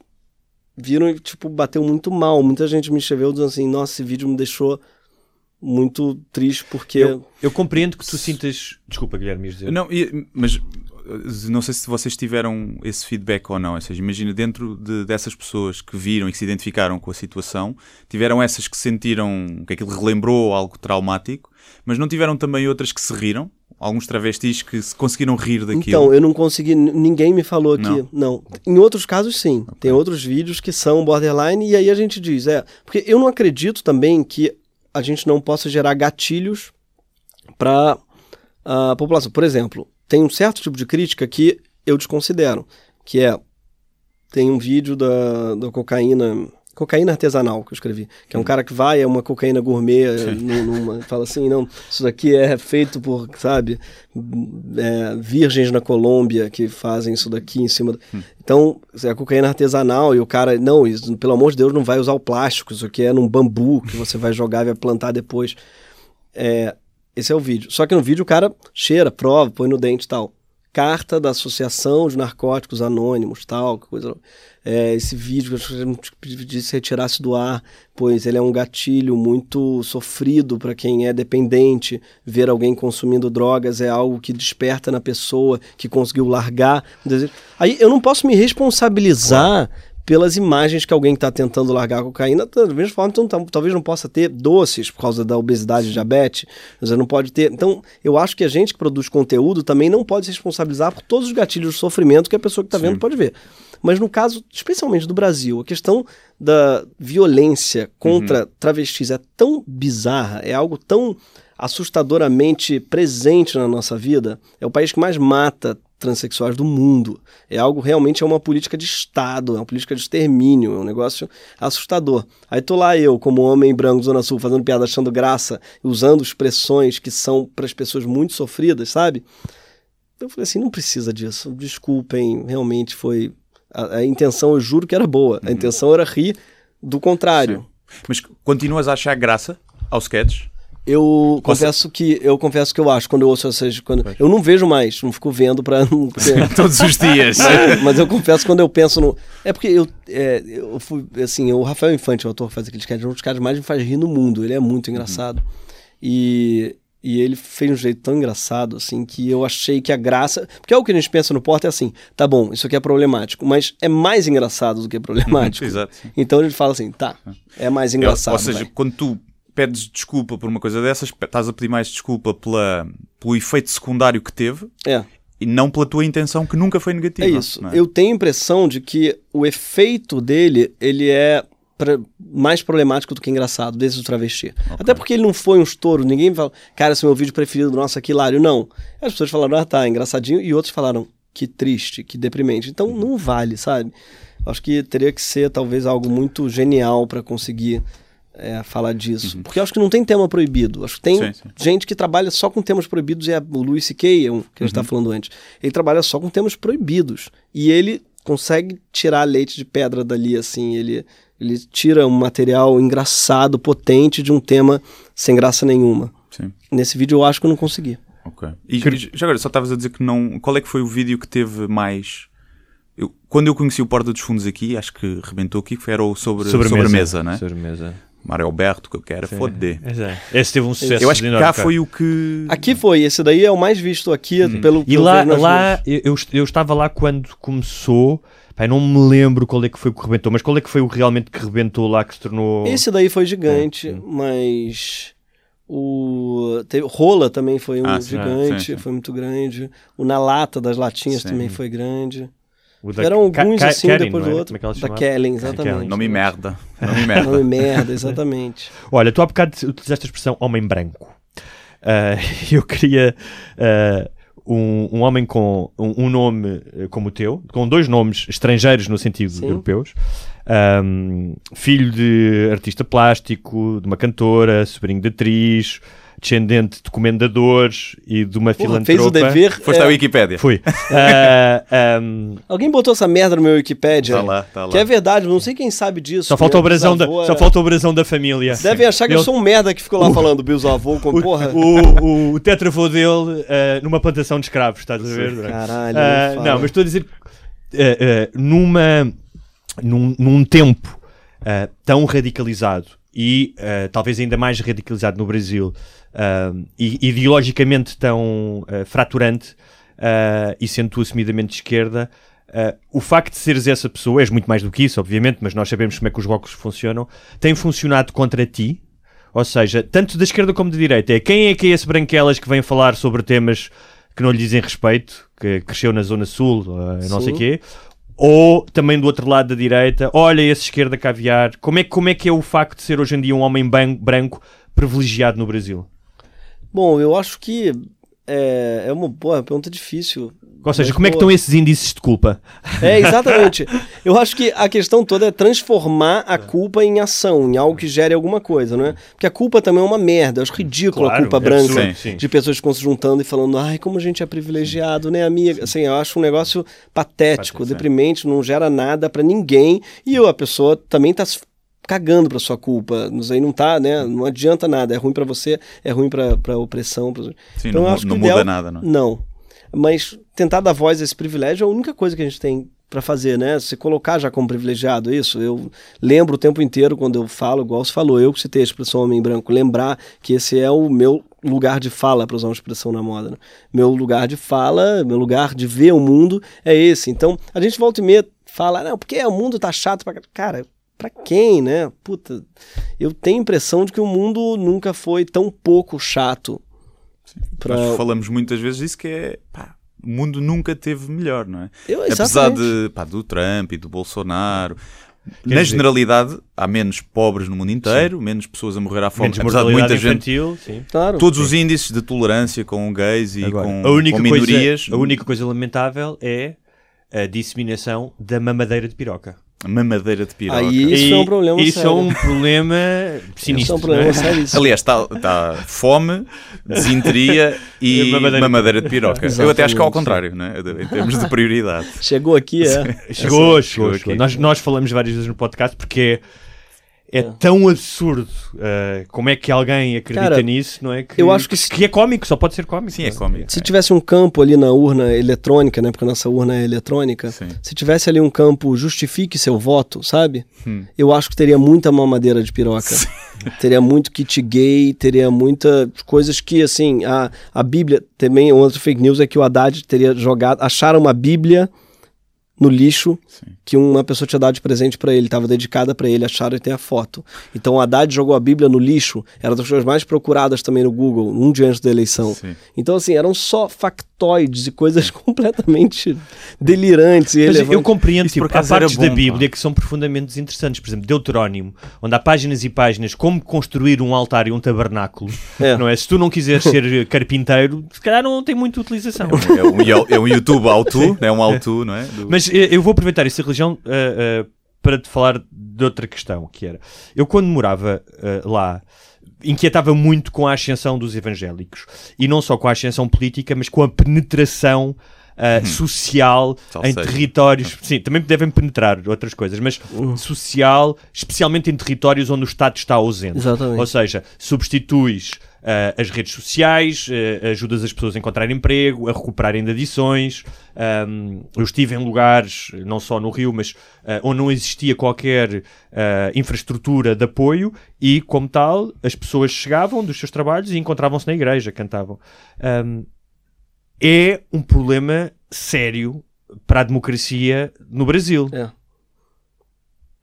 viram e, tipo, bateu muito mal. Muita gente me escreveu dizendo assim, nossa, esse vídeo me deixou muito triste porque... Eu, eu compreendo que tu sintas... Desculpa, Guilherme, dizer. Não, mas não sei se vocês tiveram esse feedback ou não. Ou seja, imagina dentro de, dessas pessoas que viram e que se identificaram com a situação, tiveram essas que sentiram que aquilo relembrou algo traumático, mas não tiveram também outras que se riram? Alguns travestis que se conseguiram rir daquilo? Então, eu não consegui, ninguém me falou aqui. Não. não. Em outros casos, sim. Okay. Tem outros vídeos que são borderline e aí a gente diz, é. Porque eu não acredito também que a gente não possa gerar gatilhos para a população. Por exemplo, tem um certo tipo de crítica que eu desconsidero, que é tem um vídeo da, da cocaína cocaína artesanal que eu escrevi, que é um cara que vai, é uma cocaína gourmet, numa, fala assim, não, isso daqui é feito por, sabe, é, virgens na Colômbia que fazem isso daqui em cima. Do... Hum. Então, é cocaína artesanal e o cara, não, isso, pelo amor de Deus, não vai usar o plástico, isso aqui é num bambu que você vai jogar e vai plantar depois. É, esse é o vídeo. Só que no vídeo o cara cheira, prova, põe no dente e tal. carta da Associação de Narcóticos Anônimos, tal, coisa. É, esse vídeo que eu pedisse retirasse do ar, pois ele é um gatilho muito sofrido para quem é dependente. Ver alguém consumindo drogas é algo que desperta na pessoa que conseguiu largar. Aí eu não posso me responsabilizar pelas imagens que alguém está tentando largar a cocaína, da mesma forma, então, talvez não possa ter doces por causa da obesidade e diabetes, você não pode ter. Então, eu acho que a gente que produz conteúdo também não pode se responsabilizar por todos os gatilhos de sofrimento que a pessoa que está vendo pode ver. Mas no caso, especialmente do Brasil, a questão da violência contra uhum. travestis é tão bizarra, é algo tão assustadoramente presente na nossa vida. É o país que mais mata transexuais do mundo. É algo realmente é uma política de Estado, é uma política de extermínio, é um negócio assustador. Aí tô lá eu, como homem branco Zona Sul, fazendo piada, achando graça, usando expressões que são para as pessoas muito sofridas, sabe? Eu falei assim, não precisa disso. Desculpem, realmente foi a, a intenção, eu juro que era boa. A uhum. intenção era rir do contrário. Sim. Mas continuas a achar graça aos sketches? Eu confesso que eu confesso que eu acho quando eu ouço essas quando eu não vejo mais, não fico vendo para não todos os dias. Mas, mas, eu confesso quando eu penso no é porque eu é, eu fui assim, o Rafael Infante, o autor que faz aqueles sketch, é um dos caras mais me faz rir no mundo. Ele é muito engraçado. Uhum. E e ele fez um jeito tão engraçado, assim, que eu achei que a graça. Porque é o que a gente pensa no Porta é assim: tá bom, isso aqui é problemático, mas é mais engraçado do que problemático. Exato. Então ele fala assim: tá, é mais engraçado. ou seja, vai. quando tu pedes desculpa por uma coisa dessas, estás a pedir mais desculpa pela, pelo efeito secundário que teve. É. E não pela tua intenção, que nunca foi negativa. É isso. É? Eu tenho a impressão de que o efeito dele, ele é pra, mais problemático do que engraçado, desde o travesti. Okay. Até porque ele não foi um estouro, ninguém fala, cara, esse é o meu vídeo preferido do nosso aqui, Hilário. Não. As pessoas falaram, ah, tá, engraçadinho, e outros falaram, que triste, que deprimente. Então uhum. não vale, sabe? Acho que teria que ser talvez algo muito genial para conseguir é, falar disso. Uhum. Porque eu acho que não tem tema proibido. Acho que tem sim, sim. gente que trabalha só com temas proibidos, e é o Louis C.K., é um, que a gente está uhum. falando antes. Ele trabalha só com temas proibidos. E ele consegue tirar leite de pedra dali, assim. Ele, ele tira um material engraçado, potente, de um tema sem graça nenhuma. Sim. Nesse vídeo eu acho que eu não consegui. Ok. E já agora, só estavas a dizer que não. Qual é que foi o vídeo que teve mais. Eu, quando eu conheci o Porta dos Fundos aqui, acho que rebentou aqui, foi era o sobre, sobremesa, sobremesa, né? Sobremesa. Mário Alberto, que eu quero foder. Esse teve um sucesso Eu acho que cá foi o que... Aqui foi, esse daí é o mais visto aqui uhum. pelo... E lá, lá eu, eu estava lá quando começou... Pai, não me lembro qual é que foi o que rebentou, mas qual é que foi o realmente que rebentou lá, que se tornou... Esse daí foi gigante, é. mas... O teve, Rola também foi um ah, gigante, sim, sim. foi muito grande. O Na Lata das Latinhas sim. também foi grande. Da Eram alguns Ka assim, Kellen, depois do outro. É da Kellen, exatamente. Nome merda. Nome merda. Nome merda, exatamente. Olha, tu há bocado utilizaste a expressão homem branco. Uh, eu queria uh, um, um, homem com um, um, nome eh, como o teu, com dois nomes estrangeiros no sentido Sim. europeus, um, filho de artista plástico, de uma cantora, sobrinho de atriz, descendente de comendadores e de uma Porra, filantropa. Fez o dever. Foste é... à Wikipédia. Fui. uh, um... Alguém botou essa merda no meu Wikipédia. Tá lá, tá lá. Que é verdade, não sei quem sabe disso. Só falta o brasão, da, só falta o brasão da família. Devem achar que eu, eu sou um merda que ficou lá o... falando bisavô com o, porra. O, o, o tetravô dele uh, numa plantação de escravos, estás a ver? Caralho. Uh, não, mas estou a dizer numa, num, num tempo tão radicalizado e uh, talvez ainda mais radicalizado no Brasil uh, ideologicamente tão uh, fraturante e sendo tu assumidamente de esquerda, o facto de seres essa pessoa, és muito mais do que isso, obviamente, mas nós sabemos como é que os blocos funcionam, tem funcionado contra ti. Ou seja, tanto da esquerda como da direita. É quem é que é esse branquelas que vem falar sobre temas que não lhe dizem respeito, que cresceu na Zona Sul, não sei o quê, ou também do outro lado da direita, olha esse esquerda caviar. Como é, como é que é o facto de ser hoje em dia um homem branco privilegiado no Brasil? Bom, eu acho que é, é uma boa pergunta difícil. Ou seja, como é que estão esses índices de culpa? É, exatamente. Eu acho que a questão toda é transformar a culpa em ação, em algo que gere alguma coisa, não é? Porque a culpa também é uma merda. Eu acho ridículo claro, a culpa é branca sim, sim. de pessoas que ficam se juntando e falando, ai, como a gente é privilegiado, né, amiga? Assim, eu acho um negócio patético, deprimente, não gera nada para ninguém e a pessoa também tá cagando pra sua culpa. Isso aí não tá, né? Não adianta nada. É ruim para você, é ruim pra, pra opressão. Pra... Sim, então, não, não muda nada, não. Não. mas tentar dar voz a esse privilégio é a única coisa que a gente tem para fazer, né? Se colocar já como privilegiado, isso. Eu lembro o tempo inteiro quando eu falo, igual você falou, eu que citei a expressão homem branco, lembrar que esse é o meu lugar de fala, para usar uma expressão na moda. Né? Meu lugar de fala, meu lugar de ver o mundo é esse. Então, a gente volta e meia fala, não, porque o mundo tá chato pra cara. Pra quem, né? Puta, eu tenho a impressão de que o mundo nunca foi tão pouco chato. Pra... Nós falamos muitas vezes isso que é. Pá, o mundo nunca teve melhor, não é? Eu, Apesar de, pá, do Trump e do Bolsonaro. Quer na dizer, generalidade, há menos pobres no mundo inteiro, sim. menos pessoas a morrer à fome, menos apesar de muita infantil, gente. Sim. Claro, todos sim. os índices de tolerância com gays e Agora, com, a única com minorias. Coisa, a única coisa lamentável é a disseminação da mamadeira de piroca. Mamadeira de piroca. Aí isso e, é um problema Isso sério. é um problema sinistro. É um problema é? sério. Aliás, está, está fome, desinteria e mamadeira, mamadeira de piroca. Exatamente, Eu até acho que é ao contrário, né? em termos de prioridade. Chegou aqui, é. chegou, chegou, chegou. chegou. Nós, nós falamos várias vezes no podcast porque é, é, tão absurdo uh, como é que alguém acredita Cara, nisso, não é? Que, eu acho que, se... que é cómico, só pode ser cómico. Sim, é cómico. Se tivesse um campo ali na urna eletrônica, né? Porque a nossa urna é eletrônica. Sim. Se tivesse ali um campo justifique seu voto, sabe? Hum. Eu acho que teria muita mamadeira de piroca. Sim. Teria muito kit gay, teria muita coisas que, assim, a, a Bíblia, também outra fake news é que o Haddad teria jogado, acharam uma Bíblia no lixo Sim. que uma pessoa tinha dado de presente para ele, estava dedicada para ele, acharam e tem a foto. Então o Haddad jogou a Bíblia no lixo, era das coisas mais procuradas também no Google, um dia antes da eleição. Sim. Então, assim, eram só factoides e coisas completamente delirantes e Mas eu compreendo, tipo, há partes bom, da Bíblia pá. que são profundamente desinteressantes. Por exemplo, Deuterónimo, onde há páginas e páginas como construir um altar e um tabernáculo, é. não é? Se tu não quiseres ser carpinteiro, se calhar não tem muita utilização. É um, é um YouTube auto, é um auto, não é? Do... Mas eu vou aproveitar essa religião uh, uh, para te falar de outra questão, que era, eu quando morava uh, lá, inquietava muito com a ascensão dos evangélicos, e não só com a ascensão política, mas com a penetração Uh, social em territórios. Sim, também devem penetrar outras coisas, mas uhum. social, especialmente em territórios onde o Estado está ausente. Exatamente. Ou seja, substituis uh, as redes sociais, uh, ajudas as pessoas a encontrar emprego, a recuperarem de adições. Um, eu estive em lugares, não só no Rio, mas uh, onde não existia qualquer infraestrutura de apoio e, como tal, as pessoas chegavam dos seus trabalhos e encontravam-se na igreja, cantavam. Um, é um problema sério para a democracia no Brasil. É.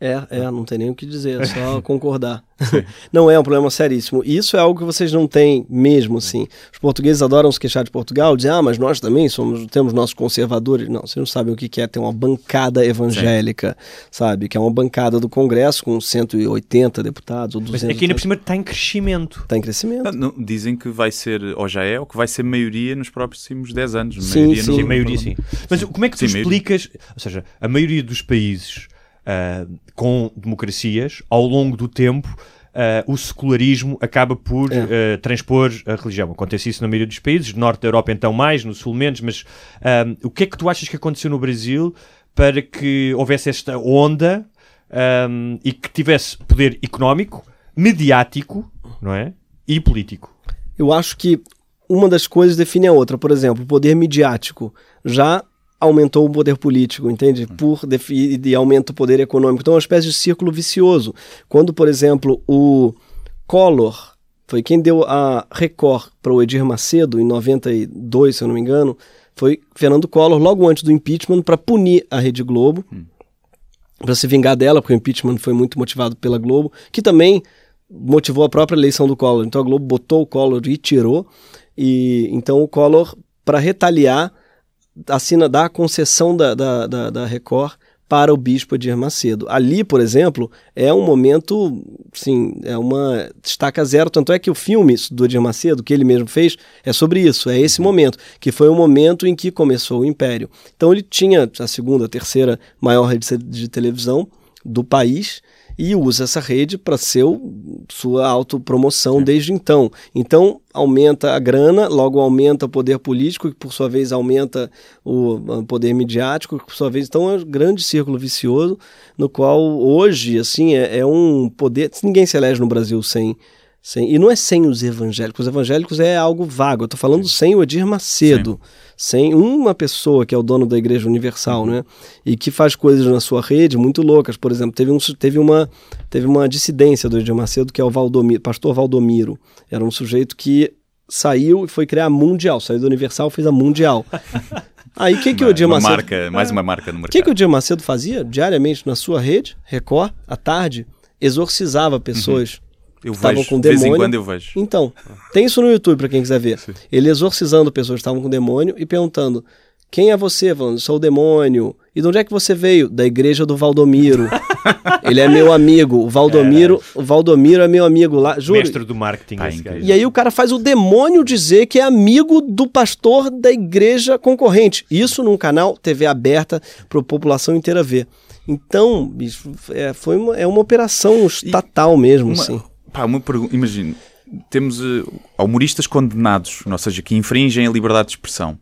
É, é, não tem nem o que dizer, é só concordar. não é um problema seríssimo. Isso é algo que vocês não têm mesmo, assim. Os portugueses adoram se queixar de Portugal, dizem, ah, mas nós também somos, temos nossos conservadores. Não, vocês não sabem o que é ter uma bancada evangélica, Sim. sabe? Que é uma bancada do Congresso com 180 deputados ou 200. Mas aqui ainda por cima está em crescimento. Está em crescimento. Não, dizem que vai ser, ou já é, ou que vai ser maioria nos próximos 10 anos. Sim, maioria sim. No... maioria sim. Mas como é que tu sim, explicas, maioria. ou seja, a maioria dos países uh, com democracias, ao longo do tempo, uh, o secularismo acaba por é. uh, transpor a religião. Acontece isso na maioria dos países, no norte da Europa então mais, no sul menos, mas o que é que tu achas que aconteceu no Brasil para que houvesse esta onda um, e que tivesse poder económico, mediático, não é? E político? Eu acho que uma das coisas define a outra. Por exemplo, o poder midiático já aumentou o poder político, entende? Por e aumenta o poder econômico. Então é uma espécie de círculo vicioso. Quando, por exemplo, o Collor foi quem deu a Record para o Edir Macedo em 92, se eu não me engano, foi Fernando Collor logo antes do impeachment para punir a Rede Globo. Hum. Para se vingar dela, porque o impeachment foi muito motivado pela Globo, que também motivou a própria eleição do Collor. Então a Globo botou o Collor e tirou. E então o Collor, para retaliar, assina, dá a concessão da, da, da, da Record para o bispo Edir Macedo. Ali, por exemplo, é um momento, sim, é uma destaca zero, tanto é que o filme do Edir Macedo, que ele mesmo fez, é sobre isso, é esse momento, que foi o momento em que começou o Império. Então ele tinha a segunda, a terceira maior rede de televisão do país, e usa essa rede para sua autopromoção é. desde então. Então, aumenta a grana, logo aumenta o poder político, que por sua vez aumenta o poder midiático, que por sua vez, então é um grande círculo vicioso, no qual hoje, assim, é, é um poder, ninguém se elege no Brasil sem Sem, e não é sem os evangélicos. Os evangélicos é algo vago. Eu estou falando sem o Edir Macedo. Sim. Sem uma pessoa que é o dono da Igreja Universal, uhum. né? E que faz coisas na sua rede muito loucas. Por exemplo, teve, um, teve, uma, teve uma dissidência do Edir Macedo, que é o Valdomiro, pastor Valdomiro. Era um sujeito que saiu e foi criar a Mundial. Saiu da Universal fez a Mundial. Aí o que, que o Edir Macedo... Marca, mais uma marca no mercado. O que, que o Edir Macedo fazia diariamente na sua rede, Record, à tarde? Exorcizava pessoas. Uhum eu estavam com demônio. De vez em quando eu vejo. Então, tem isso no YouTube para quem quiser ver. Sim. Ele exorcizando pessoas que estavam com demônio e perguntando: quem é você? Falando, sou o demônio. E de onde é que você veio? Da igreja do Valdomiro. Ele é meu amigo. O Valdomiro, é. o Valdomiro é meu amigo lá. Juro. Mestre do marketing. Ah, e aí o cara faz o demônio dizer que é amigo do pastor da igreja concorrente. Isso num canal TV aberta para a população inteira ver. Então, bicho, é, foi uma, é uma operação estatal mesmo, uma, assim. Pá, uma pergunta, imagino, temos uh, humoristas condenados, ou seja, que infringem a liberdade de expressão.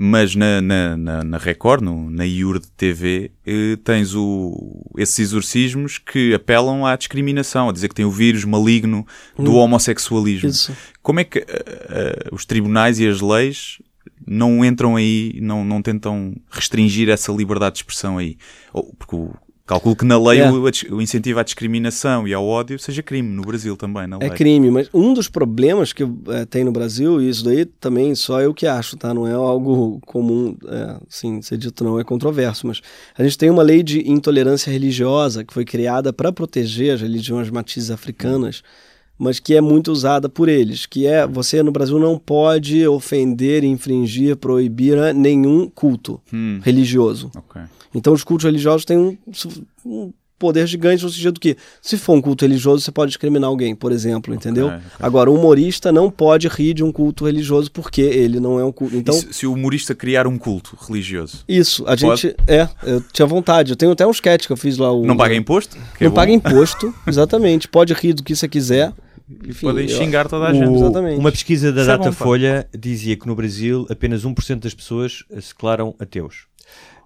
Mas na, na, na, na Record, no, na IUR de TV, eh, tens o, esses exorcismos que apelam à discriminação, a dizer que tem o vírus maligno do hum. homossexualismo. Isso. Como é que uh, uh, os tribunais e as leis não entram aí, não, não tentam restringir essa liberdade de expressão aí? Ou, porque o Calculo que na lei o, o, incentivo à discriminação e ao ódio seja crime, no Brasil também, na é lei. É crime, mas um dos problemas que é, tem no Brasil, e isso daí também só eu que acho, tá? Não é algo comum, é, assim, ser dito não, é controverso, mas a gente tem uma lei de intolerância religiosa que foi criada para proteger as religiões matizes africanas, mas que é muito usada por eles, que é você no Brasil não pode ofender, infringir, proibir nenhum culto hum. religioso. Okay. Então os cultos religiosos têm um, um poder gigante no sentido que, se for um culto religioso, você pode discriminar alguém, por exemplo, entendeu? Okay, okay. Agora, o humorista não pode rir de um culto religioso porque ele não é um culto. Então, se, se, o humorista criar um culto religioso? Isso, a pode? gente. É, eu tinha vontade. Eu tenho até um sketch que eu fiz lá. O, não paga imposto? não é paga imposto, exatamente. Pode rir do que você quiser. Enfim, Podem xingar toda a gente. O, Exatamente. Uma pesquisa da Datafolha dizia que no Brasil apenas 1% das pessoas se declaram ateus.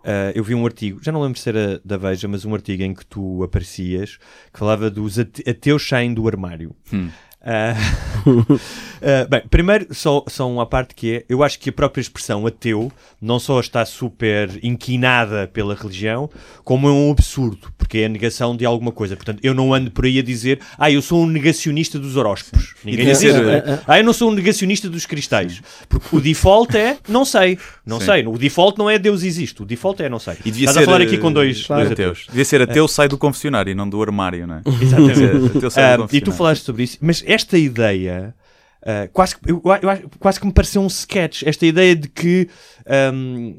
Uh, eu vi um artigo, já não lembro se era da Veja, mas um artigo em que tu aparecias que falava dos ateus saem do armário. Hum. Uh, uh, bem, primeiro, só, só uma parte que é: eu acho que a própria expressão ateu não só está super inquinada pela religião, como é um absurdo, porque é a negação de alguma coisa. Portanto, eu não ando por aí a dizer, ah, eu sou um negacionista dos horóscopos. Ninguém diz, é, é, ah, eu não sou um negacionista dos cristais. Porque o default é não sei, não Sim. sei. O default não é Deus existe, o default é não sei. E devia Estás ser, a falar aqui com dois, claro. dois ateus. Devia ser ateu, sai do confessionário e não do armário, não é? Exatamente. ateu, sai do uh, e tu falaste sobre isso, mas esta ideia. Uh, quase, eu, eu, quase que me pareceu um sketch. Esta ideia de que um,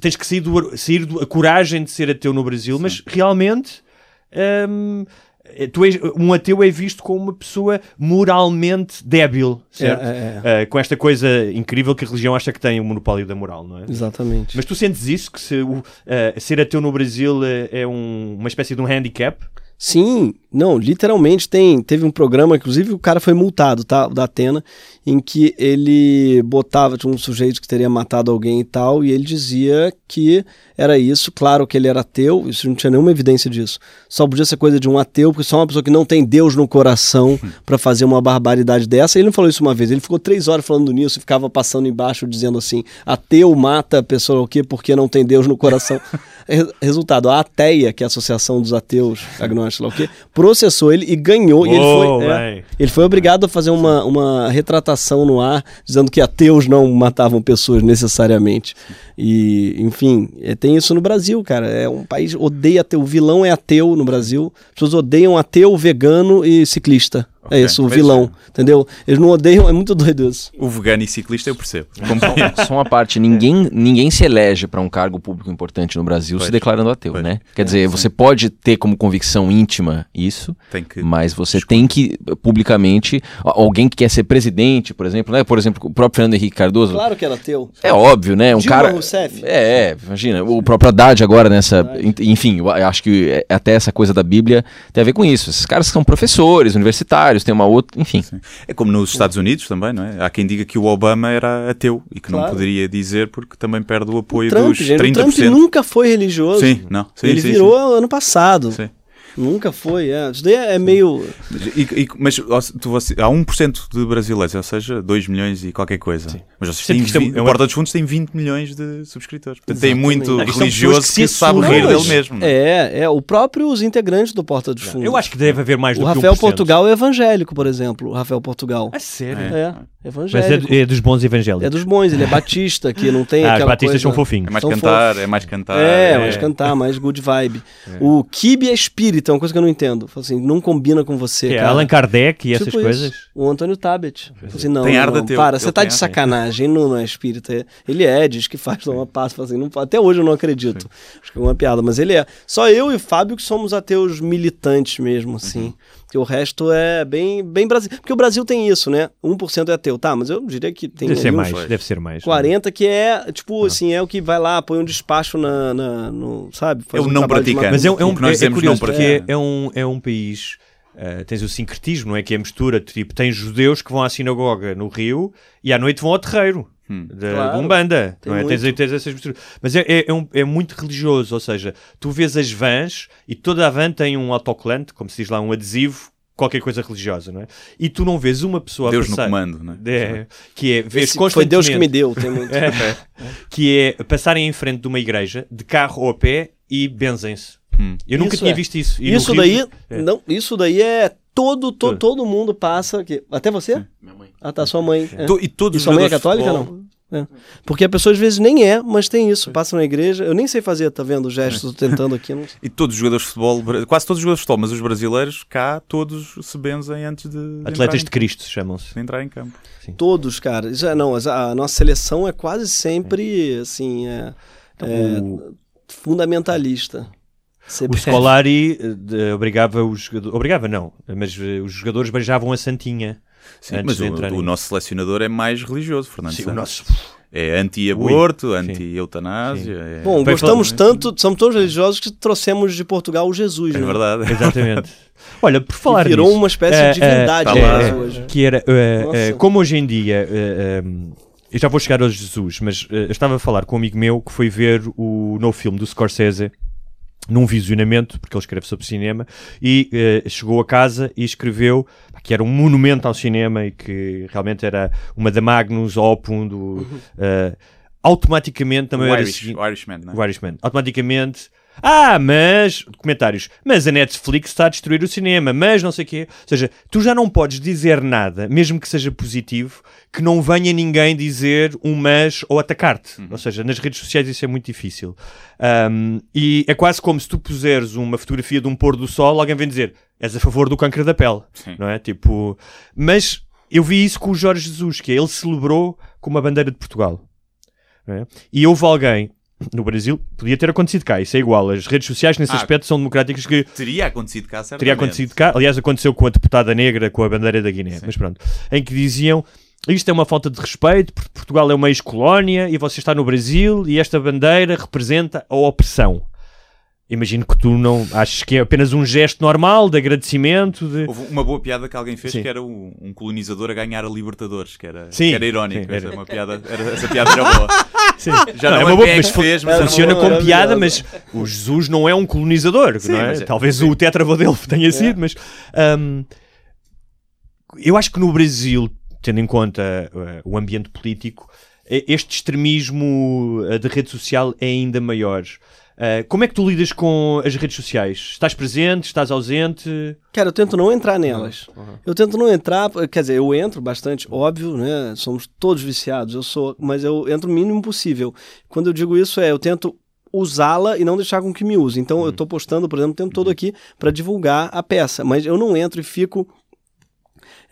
tens que sair, do, sair do, a coragem de ser ateu no Brasil, Sim. mas realmente um, tu és, um ateu é visto como uma pessoa moralmente débil, certo? É, é, é. Uh, com esta coisa incrível que a religião acha que tem o monopólio da moral, não é? Exatamente. Mas tu sentes isso, que se, uh, ser ateu no Brasil é, é um, uma espécie de um handicap? Sim, não, literalmente tem, teve um programa, inclusive o cara foi multado, tá, da Atena, em que ele botava um sujeito que teria matado alguém e tal, e ele dizia que era isso, claro que ele era ateu, isso não tinha nenhuma evidência disso. Só podia ser coisa de um ateu, porque só uma pessoa que não tem Deus no coração para fazer uma barbaridade dessa. Ele não falou isso uma vez, ele ficou três horas falando nisso e ficava passando embaixo dizendo assim: ateu mata a pessoa o quê? Porque não tem Deus no coração. Resultado, a Ateia, que é a Associação dos Ateus Agnósticos, o quê? processou ele e ganhou. e ele foi, é, ele foi obrigado a fazer uma, uma retratação no ar, dizendo que ateus não matavam pessoas necessariamente. E, enfim, é, tem isso no Brasil, cara. É um país odeia ateu. O vilão é ateu no Brasil. As pessoas odeiam ateu, vegano e ciclista. É okay. É isso, o vilão, é. entendeu? Eles não odeiam, é muito doido isso. O vegano e ciclista eu percebo. só, só uma parte, ninguém, ninguém se elege para um cargo público importante no Brasil pois. se declarando ateu, pois. né? Quer dizer, é, você pode ter como convicção íntima isso, que... mas você Desculpa. tem que, publicamente, alguém que quer ser presidente, por exemplo, né? Por exemplo, o próprio Fernando Henrique Cardoso. Claro que era ateu. É óbvio, né? Um Dilma cara... Rousseff. É, é, imagina, o próprio Haddad agora nessa... Enfim, eu acho que até essa coisa da Bíblia tem a ver com isso. Esses caras são professores, universitários, tem uma outra... Enfim, Sim. É como nos Estados Unidos também, não é? Há quem diga que o Obama era ateu e que claro. não poderia dizer porque também perde o apoio o Trump, dos gente, 30%. O Trump nunca foi religioso. Sim, não. Sim, Ele sim, virou sim. ano passado. Sim. Nunca foi, é. Isso daí é, é meio. E, e, mas tu, você, há 1% de brasileiros, ou seja, 2 milhões e qualquer coisa. Sim. Mas vocês têm. É 20, é, a Porta dos Fundos tem 20 milhões de subscritores. Portanto, tem muito não, religioso que, que sabe rir dele mesmo. Não? É, é. O próprio os integrantes do Porta dos Fundos. Eu acho que deve haver mais do o que Rafael Portugal é evangélico, por exemplo. O Rafael Portugal. É sério? É. Evangélico. Mas é, é, dos bons evangélicos. É dos bons, ele é batista, que não tem ah, aquela os batistas coisa... são fofinhos. É mais cantar, é mais cantar. É, é, mais cantar, mais good vibe. É. O kibe é espírita, é uma coisa que eu não entendo. Assim, não combina com você, que cara. É Allan Kardec e tipo essas coisas. O Antônio Tabet. Assim, não, tem ar não, teu, para, você tá de sacanagem, não, não é espírita. Ele é, diz que faz uma passa, assim, não, até hoje eu não acredito. Sim. Acho que é uma piada, mas ele é. Só eu e o Fábio que somos ateus militantes mesmo, assim. Uhum. Que o resto é bem, bem brasileiro. Porque o Brasil tem isso, né? 1% é ateu. Tá, mas eu diria que tem. Deve ser mais, deve ser mais. 40 né? que é, tipo, ah. assim, é o que vai lá, põe um despacho na. na no, sabe? Faz é o um não praticante. Mas é, um, é, um, é, é curioso, porque é. é, um, é um país. Uh, tens o sincretismo, não é? Que é a mistura, tipo, tens judeus que vão à sinagoga no Rio e à noite vão ao terreiro. Hum. Da claro, Umbanda, não é? Tens, tens, essas misturas. Mas é, é, é, um, é, muito religioso, ou seja, tu vês as vans e toda a van tem um autocolante, como se diz lá, um adesivo qualquer coisa religiosa, não é? E tu não vês uma pessoa Deus passar, no comando, não é? é que é vês Esse Foi Deus que me deu, tem muito. é, que é passarem em frente de uma igreja de carro ou a pé e benzem-se. Hum. Eu nunca tinha é. visto isso. E isso daí, é. não, isso daí é todo, to, todo mundo passa aqui. Até você? Sim. Minha mãe. Ah, tá, sua mãe. É. E todos e sua mãe é católica, não? É. Porque a pessoa às vezes nem é, mas tem isso. Passa na igreja. Eu nem sei fazer, tá vendo? Gestos, é. tentando aqui. Não... E todos os jogadores de futebol, quase todos os jogadores de futebol, mas os brasileiros cá, todos se benzem antes de. Atletas de, de Cristo chamam-se. De entrar em campo. Sim. Todos, cara. Já não, a nossa seleção é quase sempre assim. É, então, é, o... fundamentalista. O Scolari eh, obrigava os jogadores. Obrigava, não, mas eh, os jogadores beijavam a Santinha. Sim, mas o, o, nosso selecionador é mais religioso, Fernando Sim, o nosso... É anti-aborto, anti-eutanásia. É... Bom, Foi gostamos falar... tanto, somos todos religiosos que trouxemos de Portugal o Jesus. É né? verdade. Exatamente. Olha, por falar que virou nisso, uma espécie é, de divindade é, é, hoje. Que era, é, como hoje em dia, eu já vou chegar ao Jesus, mas eu estava a falar com um amigo meu que foi ver o novo filme do Scorsese, num visionamento, porque ele escreve sobre cinema, e uh, chegou a casa e escreveu que era um monumento ao cinema e que realmente era uma da Magnus Opum do, uh, automaticamente também o Irish, o Irishman, não é? o Irishman, automaticamente ah, mas. Comentários. Mas a Netflix está a destruir o cinema, mas não sei o quê. Ou seja, tu já não podes dizer nada, mesmo que seja positivo, que não venha ninguém dizer um mas ou atacar-te. Uhum. Ou seja, nas redes sociais isso é muito difícil. Um, e é quase como se tu puseres uma fotografia de um pôr do sol, alguém vem dizer és a favor do câncer da pele. Sim. Não é? Tipo. Mas eu vi isso com o Jorge Jesus, que é, ele celebrou com uma bandeira de Portugal. É? E houve alguém no Brasil, podia ter acontecido cá, isso é igual. As redes sociais, nesse ah, aspecto, são democráticas que. Teria acontecido cá, certamente. Teria acontecido cá. Aliás, aconteceu com a deputada negra com a bandeira da Guiné. Sim. Mas pronto. Em que diziam. Isto é uma falta de respeito, porque Portugal é uma ex-colónia e você está no Brasil e esta bandeira representa a opressão. Imagino que tu não achas que é apenas um gesto normal de agradecimento. De... Houve uma boa piada que alguém fez Sim. que era um, um, colonizador a ganhar a Libertadores, que era, Sim. Que era irónico. Sim, era... Essa, uma piada, era, essa piada era boa. Sim. Já não, não é uma boa, mas fez, mas funciona como piada, mas o Jesus não é um colonizador, não é? é? Talvez o tetravadelo tenha sido, mas um, eu acho que no Brasil, tendo em conta uh, o ambiente político, este extremismo uh, de rede social é ainda maior. Uh, como é que tu lidas com as redes sociais? Estás presente? Estás ausente? Cara, eu tento não entrar nelas. Uhum. Eu tento não entrar, quer dizer, eu entro bastante, óbvio, né? Somos todos viciados, eu sou, mas eu entro o mínimo possível. Quando eu digo isso é, eu tento usá-la e não deixar com que me use. Então uhum. eu estou postando, por exemplo, o tempo todo aqui para divulgar a peça, mas eu não entro e fico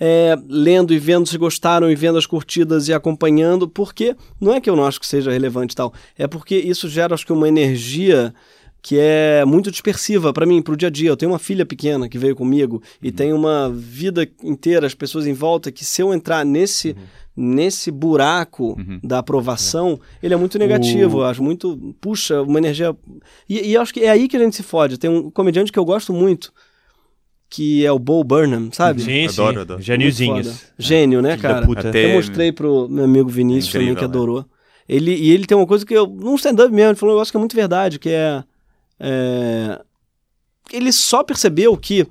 é, lendo e vendo se gostaram e vendo as curtidas e acompanhando, porque não é que eu não acho que seja relevante e tal, é porque isso gera, acho que, uma energia que é muito dispersiva para mim, para o dia a dia. Eu tenho uma filha pequena que veio comigo e uhum. tem uma vida inteira, as pessoas em volta, que se eu entrar nesse, uhum. nesse buraco uhum. da aprovação, ele é muito negativo. Eu acho muito. Puxa, uma energia. E, e acho que é aí que a gente se fode. Tem um comediante que eu gosto muito, que é o Bo Burnham, sabe? Sim, adoro, sim. adoro. Gêniozinhos. Gênio, né, cara? Até... Eu mostrei pro meu amigo Vinícius Incrível, também, que né? adorou. Ele, e ele tem uma coisa que eu. Num stand-up mesmo, ele falou um negócio que é muito verdade, que é. é ele só percebeu que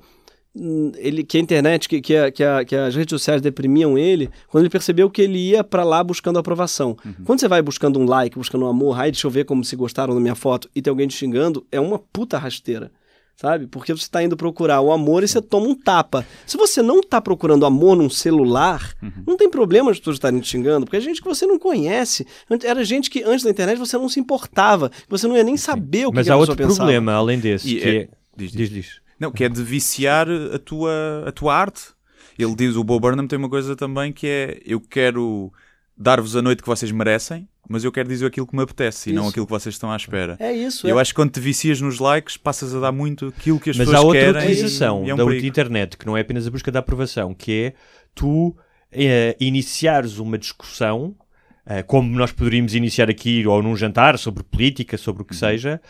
hum, ele, que a internet, que, que, a, que, a, que as redes sociais deprimiam ele, quando ele percebeu que ele ia para lá buscando aprovação. Uhum. Quando você vai buscando um like, buscando um amor, ai, deixa eu ver como se gostaram da minha foto, e tem alguém te xingando, é uma puta rasteira sabe? Porque você está indo procurar o amor e você toma um tapa. Se você não está procurando amor num celular, uhum. não tem problema as pessoas estarem te xingando, porque é gente que você não conhece. Era gente que antes da internet você não se importava, você não ia nem saber o que Mas que há outro problema além desse, e que é... é... Diz, diz, diz. Não, que é de viciar a tua, a tua arte. Ele diz, o Bo Burnham tem uma coisa também que é, eu quero dar-vos a noite que vocês merecem, mas eu quero dizer aquilo que me apetece isso. e não aquilo que vocês estão à espera. É isso. Eu é. acho que quando te vicias nos likes, passas a dar muito aquilo que as mas pessoas querem. Mas há outra utilização é um da internet, que não é apenas a busca da aprovação, que é tu é, iniciares uma discussão, é, como nós poderíamos iniciar aqui ou num jantar sobre política, sobre o que uhum. seja,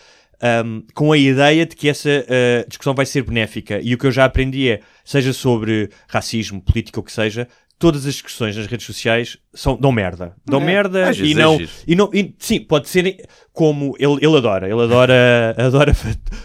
um, com a ideia de que essa uh, discussão vai ser benéfica. E o que eu já aprendi é, seja sobre racismo, política, ou o que seja, todas as discussões nas redes sociais são, dão merda. Dão é. merda e não, e não. E, sim, pode ser como ele, ele adora. Ele adora, adora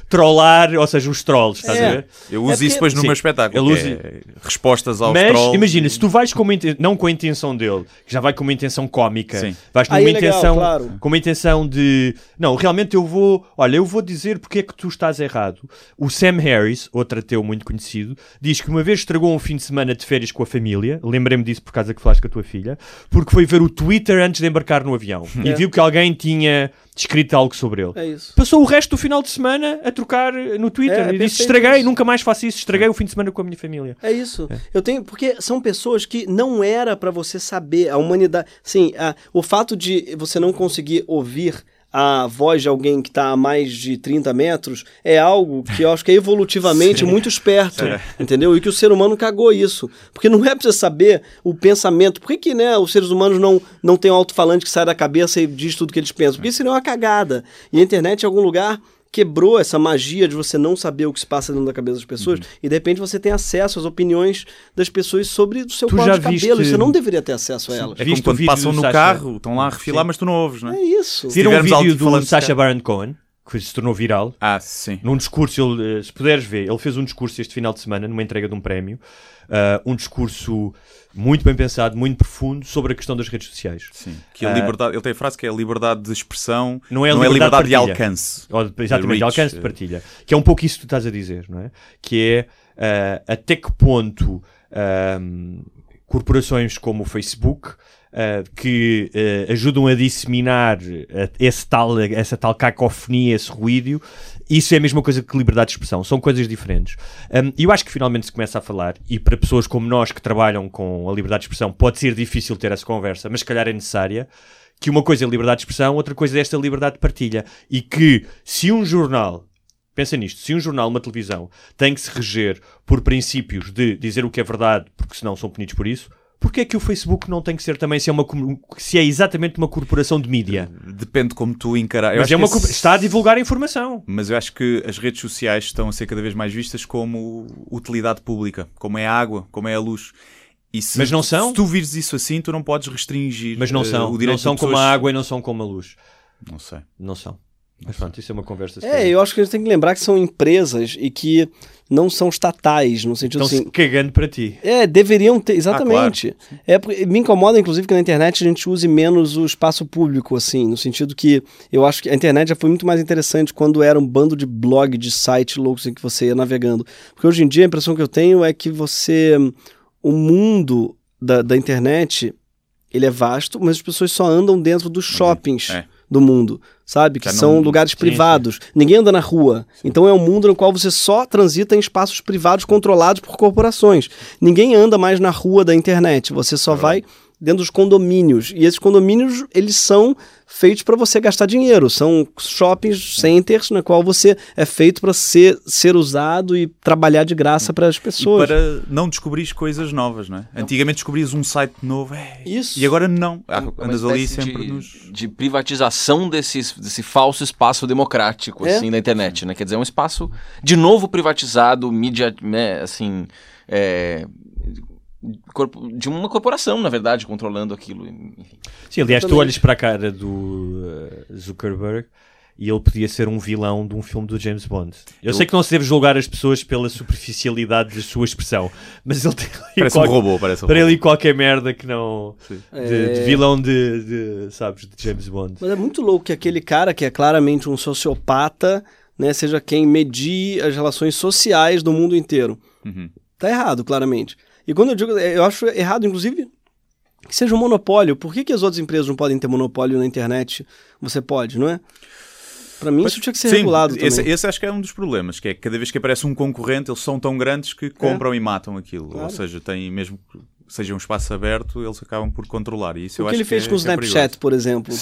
trollar, ou seja, os trolls, estás é. a ver? Eu uso é isso depois no meu espetáculo. Ele usa... É respostas aos Mas, trolls. imagina, se tu vais com uma, não com a intenção dele, que já vai com uma intenção cómica, sim. vais com uma legal, intenção claro. com uma intenção de não, realmente eu vou, olha, eu vou dizer porque é que tu estás errado. O Sam Harris, outro ateu muito conhecido, diz que uma vez estragou um fim de semana de férias com a família, lembrei-me disso por causa que falaste com a tua filha, porque foi ver o Twitter antes de embarcar no avião é. e viu que alguém tinha escrito algo sobre ele. É isso. Passou o resto do final de semana a trocar no Twitter é, e disse: estraguei, isso. nunca mais faço isso, estraguei o fim de semana com a minha família. É isso. É. Eu tenho. Porque são pessoas que não era para você saber. A humanidade. Sim, a, o fato de você não conseguir ouvir a voz de alguém que está a mais de 30 metros é algo que eu acho que é evolutivamente muito esperto, é. entendeu? E que o ser humano cagou isso. Porque não é para você saber o pensamento. Por que, que né, os seres humanos não, não têm um alto-falante que sai da cabeça e diz tudo que eles pensam? Porque não é uma cagada. E a internet, em algum lugar, quebrou essa magia de você não saber o que se passa dentro da cabeça das pessoas uhum. e de repente você tem acesso às opiniões das pessoas sobre o seu corte de cabelo. Viste... Você não deveria ter acesso a elas. É como quando passam no carro, estão lá a refilar, sim. mas tu não ouves, não é? É isso. Viram um vídeo do Sacha Baron Cohen? Que se tornou viral. Ah, sim. Num discurso, ele, eh, se puderes ver, ele fez um discurso este final de semana, numa entrega de um prémio, uh, um discurso muito bem pensado, muito profundo sobre a questão das redes sociais. Sim. Que a liberdade, ele tem a frase que é a liberdade de expressão, não é a liberdade, é liberdade de, de, alcance. Ou, exatamente, de, de, alcance de partilha. Que é um pouco isso que tu estás a dizer, não é? Que é uh, até que ponto uh, corporações como o Facebook Uh, que uh, ajudam a disseminar uh, esse tal, essa tal cacofonia, esse ruído, isso é a mesma coisa que liberdade de expressão, são coisas diferentes. Um, e eu acho que finalmente se começa a falar, e para pessoas como nós que trabalham com a liberdade de expressão pode ser difícil ter essa conversa, mas se calhar é necessária, que uma coisa é liberdade de expressão, outra coisa é esta liberdade de partilha. E que se um jornal Pensa nisto, se um jornal, uma televisão, tem que se reger por princípios de dizer o que é verdade, porque senão são punidos por isso, Porquê é que o Facebook não tem que ser também se é, uma, se é exatamente uma corporação de mídia? Depende como tu encarar. Mas é uma, esse... está a divulgar a informação. Mas eu acho que as redes sociais estão a ser cada vez mais vistas como utilidade pública, como é a água, como é a luz. Se, Mas não são? Se tu vires isso assim, tu não podes restringir Mas não são. Uh, o direito não são pessoas... como a água e não são como a luz. Não sei. Não são. Mas pronto, isso é uma conversa. É, eu acho que a gente tem que lembrar que são empresas e que não são estatais, no sentido Estão assim. cagando para ti. É, deveriam ter, exatamente. Ah, claro. é, me incomoda, inclusive, que na internet a gente use menos o espaço público, assim, no sentido que eu acho que a internet já foi muito mais interessante quando era um bando de blog, de site loucos em que você ia navegando. Porque hoje em dia a impressão que eu tenho é que você. O mundo da, da internet ele é vasto, mas as pessoas só andam dentro dos uhum. shoppings. É do mundo, sabe? Que são lugares sim, privados. Sim. Ninguém anda na rua. Sim. Então é um mundo no qual você só transita em espaços privados controlados por corporações. Ninguém anda mais na rua da internet. Você só é vai dentro dos condomínios. E esses condomínios, eles são feitos para você gastar dinheiro. São shopping centers na qual você é feito para ser, ser usado e trabalhar de graça para as pessoas. E para não descobrir coisas novas, não é? Não. Antigamente descobrias um site novo. É, Isso. E agora não. É Andas ali sempre de, nos... de privatização desse, desse falso espaço democrático, é? assim, da internet, né? Quer dizer, é um espaço de novo privatizado, mídia, né, assim... É, de uma corporação, na verdade, controlando aquilo. Sim, aliás, tu olhas para a cara do uh, Zuckerberg e ele podia ser um vilão de um filme do James Bond. Eu, eu... sei que não se deve julgar as pessoas pela superficialidade da sua expressão, mas ele tem parece qualquer, um robô, parece um para robô. ele qualquer merda que não de, é... de, vilão de, de, sabes, de James Bond. Mas é muito louco que aquele cara que é claramente um sociopata, né, seja quem medir as relações sociais do mundo inteiro. Uhum. Tá errado, claramente. E quando eu digo, eu acho errado, inclusive, que seja um monopólio. Por que, que as outras empresas não podem ter monopólio na internet? Você pode, não é? Para mim, Mas, isso tinha que ser sim, regulado esse, também. Esse acho que é um dos problemas, que é que cada vez que aparece um concorrente, eles são tão grandes que compram é. e matam aquilo. Claro. Ou seja, tem mesmo seja um espaço aberto, eles acabam por controlar. E isso o eu que ele que fez é, com o é Snapchat, é por exemplo.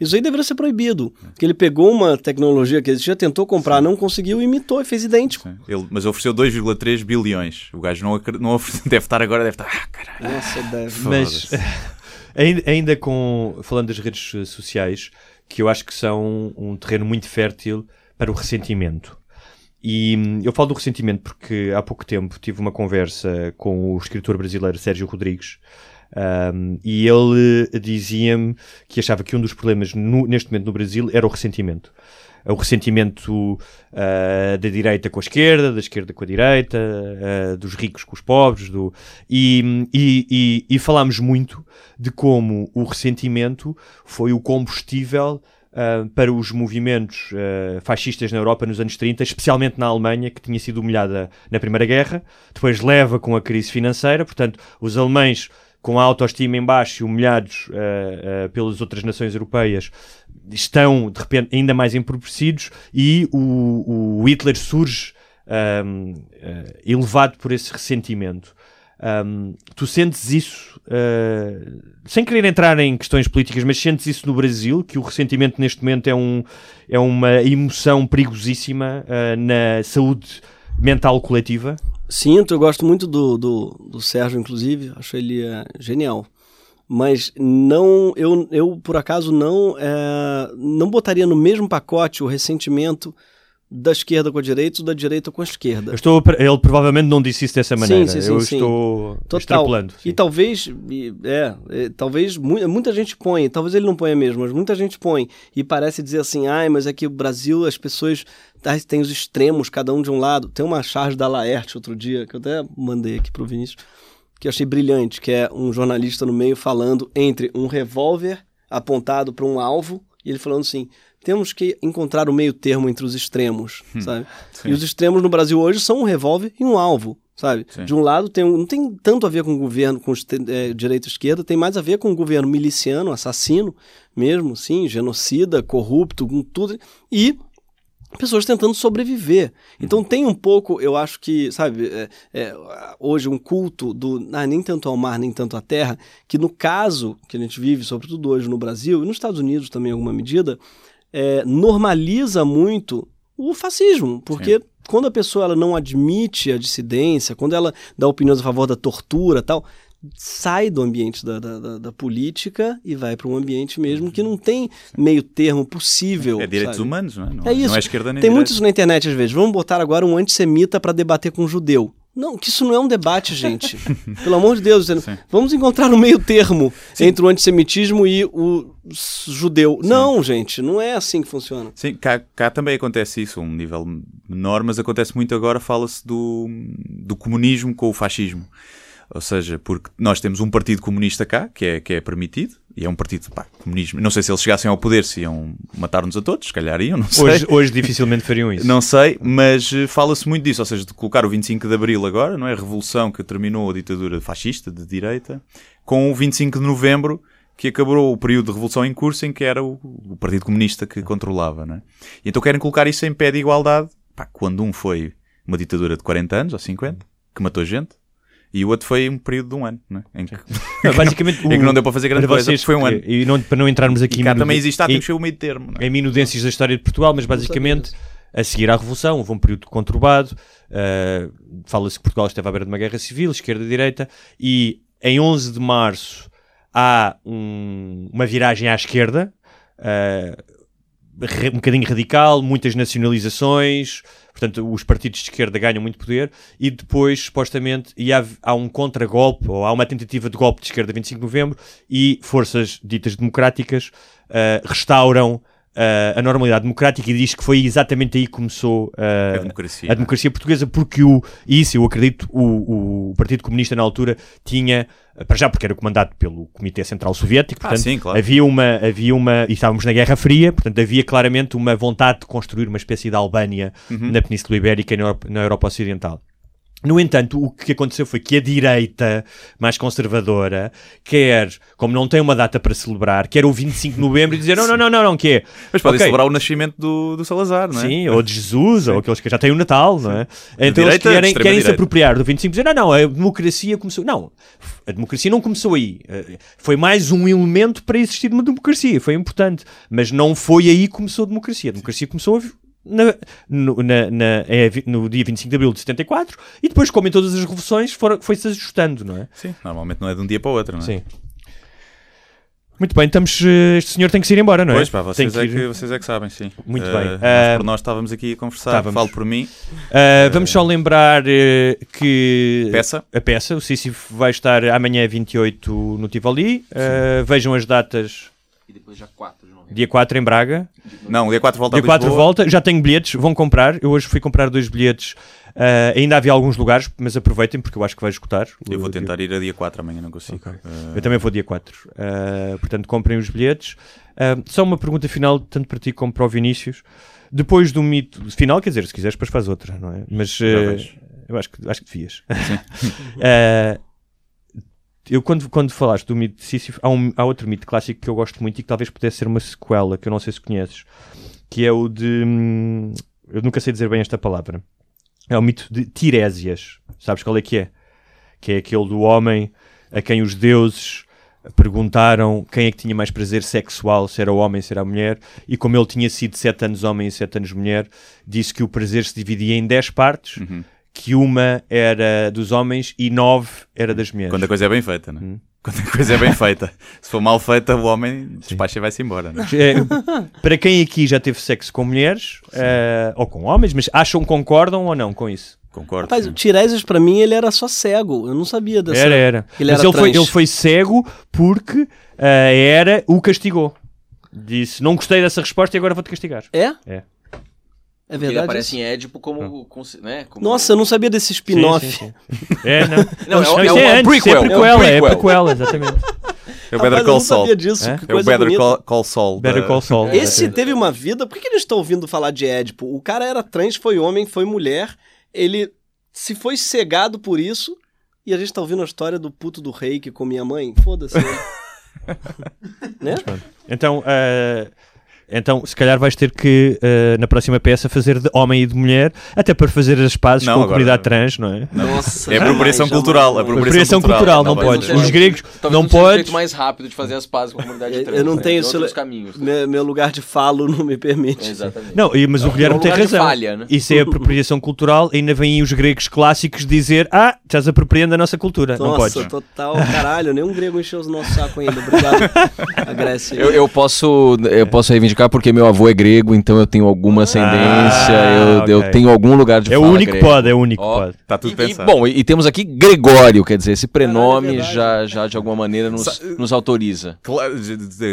Isso aí deveria ser proibido. Que ele pegou uma tecnologia que existia, tentou comprar, Sim. não conseguiu, imitou e fez idêntico. Ele, mas ofereceu 2,3 bilhões. O gajo não, não deve estar agora, deve estar. Ah, caralho. Nossa, deve. Mas ainda, ainda com. Falando das redes sociais, que eu acho que são um terreno muito fértil para o ressentimento. E hum, eu falo do ressentimento porque há pouco tempo tive uma conversa com o escritor brasileiro Sérgio Rodrigues um, e ele dizia-me que achava que um dos problemas no, neste momento no Brasil era o ressentimento. O ressentimento uh, da direita com a esquerda, da esquerda com a direita, uh, dos ricos com os pobres. Do... E, hum, e, e, e falámos muito de como o ressentimento foi o combustível uh, para os movimentos uh, fascistas na Europa nos anos 30, especialmente na Alemanha, que tinha sido humilhada na Primeira Guerra, depois leva com a crise financeira, portanto, os alemães com a autoestima em baixo humilhados uh, pelas outras nações europeias, estão, de repente, ainda mais empobrecidos e o, o Hitler surge elevado por esse ressentimento. Um, tu sentes isso, uh, sem querer entrar em questões políticas, mas sentes isso no Brasil, que o ressentimento neste momento é, um, é uma emoção perigosíssima uh, na saúde mental coletiva? Sinto, eu gosto muito do, do, do Sérgio, inclusive, acho ele uh, genial. Mas não, eu, eu por acaso não, não botaria no mesmo pacote o ressentimento da esquerda com a direita ou da direita com a esquerda. Eu estou, ele provavelmente não disse isso dessa maneira. Sim, sim, sim, eu estou Total. extrapolando. E talvez, é, é, talvez muita gente põe, talvez ele não ponha mesmo, mas muita gente põe e parece dizer assim, ai, mas é que o Brasil as pessoas tá, tem os extremos, cada um de um lado. Tem uma charge da Laerte outro dia que eu até mandei aqui pro Vinícius, que eu achei brilhante, que é um jornalista no meio falando entre um revólver apontado para um alvo e ele falando assim: temos que encontrar o meio termo entre os extremos, hum, sabe? Sim. E os extremos no Brasil hoje são um revólver e um alvo, sabe? Sim. De um lado tem, não tem tanto a ver com o governo, com é, direita e esquerda, tem mais a ver com o governo miliciano, assassino mesmo, sim, genocida, corrupto, com tudo. E pessoas tentando sobreviver. Então uhum. tem um pouco, eu acho que, sabe, é, é, hoje um culto do ah, nem tanto ao mar, nem tanto à terra, que no caso que a gente vive, sobretudo hoje no Brasil e nos Estados Unidos também em alguma medida, é, normaliza muito o fascismo, porque Sim. quando a pessoa ela não admite a dissidência, quando ela dá opiniões a favor da tortura tal, sai do ambiente da, da, da política e vai para um ambiente mesmo que não tem meio termo possível. É direitos sabe? humanos, não é? Não, é isso. Não é esquerda nem Tem muitos na internet às vezes. Vamos botar agora um antissemita para debater com um judeu. Não, que isso não é um debate, gente. Pelo amor de Deus. Sim. Vamos encontrar um meio termo Sim. entre o antissemitismo e o judeu. Sim. Não, gente, não é assim que funciona. Sim, cá, cá também acontece isso, um nível menor, mas acontece muito agora, fala-se do, do comunismo com o fascismo. Ou seja, porque nós temos um partido comunista cá, que é, que é permitido, e é um partido, pá, comunismo. Não sei se eles chegassem ao poder se iam matar-nos a todos, se calhar iam, não sei. Hoje, hoje dificilmente fariam isso. não sei, mas eh, fala-se muito disso, ou seja, de colocar o 25 de Abril agora, não é? A revolução que terminou a ditadura fascista de direita, com o 25 de Novembro, que acabou o período de revolução em curso em que era o, o Partido Comunista que controlava, não é? E então querem colocar isso em pé de igualdade, pá, quando um foi uma ditadura de 40 anos ou 50, que matou gente, e o outro foi um período de um ano, né? em, que, basicamente, em que não deu para fazer grande coisa, foi um ano. E não, para não entrarmos aqui... E cá também existe, ah, que ser o meio termo. É? Em minudências da história de Portugal, mas basicamente a seguir à Revolução, houve um período conturbado, uh, fala-se que Portugal esteve à beira de uma guerra civil, esquerda-direita, e em 11 de março há um, uma viragem à esquerda, uh, um bocadinho radical, muitas nacionalizações, portanto os partidos de esquerda ganham muito poder e depois, supostamente, e há, há um contragolpe, ou há uma tentativa de golpe de esquerda 25 de novembro e forças ditas democráticas uh, restauram a normalidade democrática e diz que foi exatamente aí que começou uh, a, democracia, a democracia portuguesa, porque o, isso eu acredito, o, o Partido Comunista na altura tinha para já porque era comandado pelo Comitê Central Soviético, ah, portanto, ah, sim, claro. havia uma, havia uma, e estávamos na Guerra Fria, portanto havia claramente uma vontade de construir uma espécie de Albânia uhum. na Península Ibérica e na Europa, na Europa Ocidental. No entanto, o que aconteceu foi que a direita mais conservadora quer, como não tem uma data para celebrar, quer o 25 de novembro e dizer não, não, não, não, não, que é. Mas podem okay. celebrar o nascimento do, do Salazar, não é? Sim, ou de Jesus, Sim. ou aqueles que já têm o Natal, não é? Então direita, eles querem, querem se apropriar do 25 e dizer não, não, a democracia começou. Não, a democracia não começou aí. Eh, foi mais um elemento para existir uma democracia, foi importante. Mas não foi aí que começou a democracia. A democracia começou na, no, na, na, é, no dia 25 de abril de 74 e depois, como em todas as revoluções, foi-se ajustando, não é? Sim, normalmente não é de um dia para o outro, não é? Sim. Muito bem, estamos, eh, este senhor tem que ir embora, não é? Pois pá, vocês, é, que, vocês é que sabem, sim. Muito uh, bem. Uh, por nós estávamos aqui a conversar, estávamos. falo por mim. Uh, vamos só lembrar que peça. a peça, o Sísifo, vai estar amanhã 28 no Tivoli. vejam as datas. E depois já 4 de novembro. Dia 4 em Braga. Não, dia 4 volta Dia 4 volta, já tenho bilhetes, vão comprar. Eu hoje fui comprar dois bilhetes Uh, ainda havia alguns lugares, mas aproveitem porque eu acho que vai esgotar. Eu vou tentar ir a dia 4 amanhã, não consigo. Okay. Uh... Eu também vou dia 4. Uh, portanto, comprem os bilhetes. só uma pergunta final, tanto para ti como para o Vinícius. Depois do mito final, quer dizer, se quiseres, depois faz outra, não é? Mas eu acho que, acho que devias. eu quando, quando falaste do mito de Sísifo, há, um, há outro mito clássico que eu gosto muito e que talvez pudesse ser uma sequela, que eu não sei se conheces, que é o de. Hum, eu nunca sei dizer bem esta palavra é o mito de Tirésias. Sabes qual é que é? Que é aquele do homem a quem os deuses perguntaram quem é que tinha mais prazer sexual, se era o homem, se era a mulher, e como ele tinha sido sete anos homem e sete anos mulher, disse que o prazer se dividia em dez partes, uhum. Que uma era dos homens e nove era das mulheres. Quando a coisa é bem feita, não é? Uhum. Quando a coisa é bem feita. Se for mal feita, o homem despacha e vai-se embora. É? É, para quem aqui já teve sexo com mulheres uh, ou com homens, mas acham, concordam ou não com isso? Concordo. Rapaz, o Tiresias, para mim, ele era só cego. Eu não sabia dessa. Era, era. Ele mas era ele, foi, ele foi cego porque uh, era o castigou. Disse: Não gostei dessa resposta e agora vou-te castigar. É? É. É verdade. Ele aparece em Édipo como, como, né, como... Nossa, eu não sabia desse spin-off. É, não. não, é, é, é, é, prequel. É prequel, é prequel, exatamente. É o Better Call Saul. Eu não sabia disso, é? é o Better Call, Call Saul. Better Call Saul. Esse teve uma vida... Por que, que eles estão ouvindo falar de Édipo? O cara era trans, foi homem, foi mulher. Ele se foi cegado por isso... E a gente tá ouvindo a história do puto do rei que comia a mãe. Foda-se. né? Então... Uh então, se calhar vais ter que, uh, na próxima peça, fazer de homem e de mulher, até para fazer as pazes não, com a comunidade trans, não é? Nossa, é apropriação cultural. Apropriação cultural, não, não podes. Os gregos não podes. mais rápido de fazer as pazes com a comunidade trans. Eu não né? tenho isso. caminhos. Meu, meu, lugar de falo não me permite. Exatamente. Não, mas o Guilherme tem razão. Falha, né? Isso é apropriação cultural. Ainda vêm os gregos clásicos dizer: Ah, estás apropriando a nossa cultura. Nossa, não podes. Nossa, total. Caralho, nenhum grego encheu os nossos sacos ainda. Obrigado, a Grécia. Eu, eu, posso, eu posso reivindicar porque meu avô é grego, então eu tenho alguma ah, ascendência, ah, eu, okay. eu, tenho algum lugar de é fala o único grego. pode, é o único oh, pode. Tá tudo e, pensado. E, bom, e, e, temos aqui Gregório, quer dizer, esse prenome Caralho, é já, já de alguma maneira nos, Sa nos autoriza. Claro,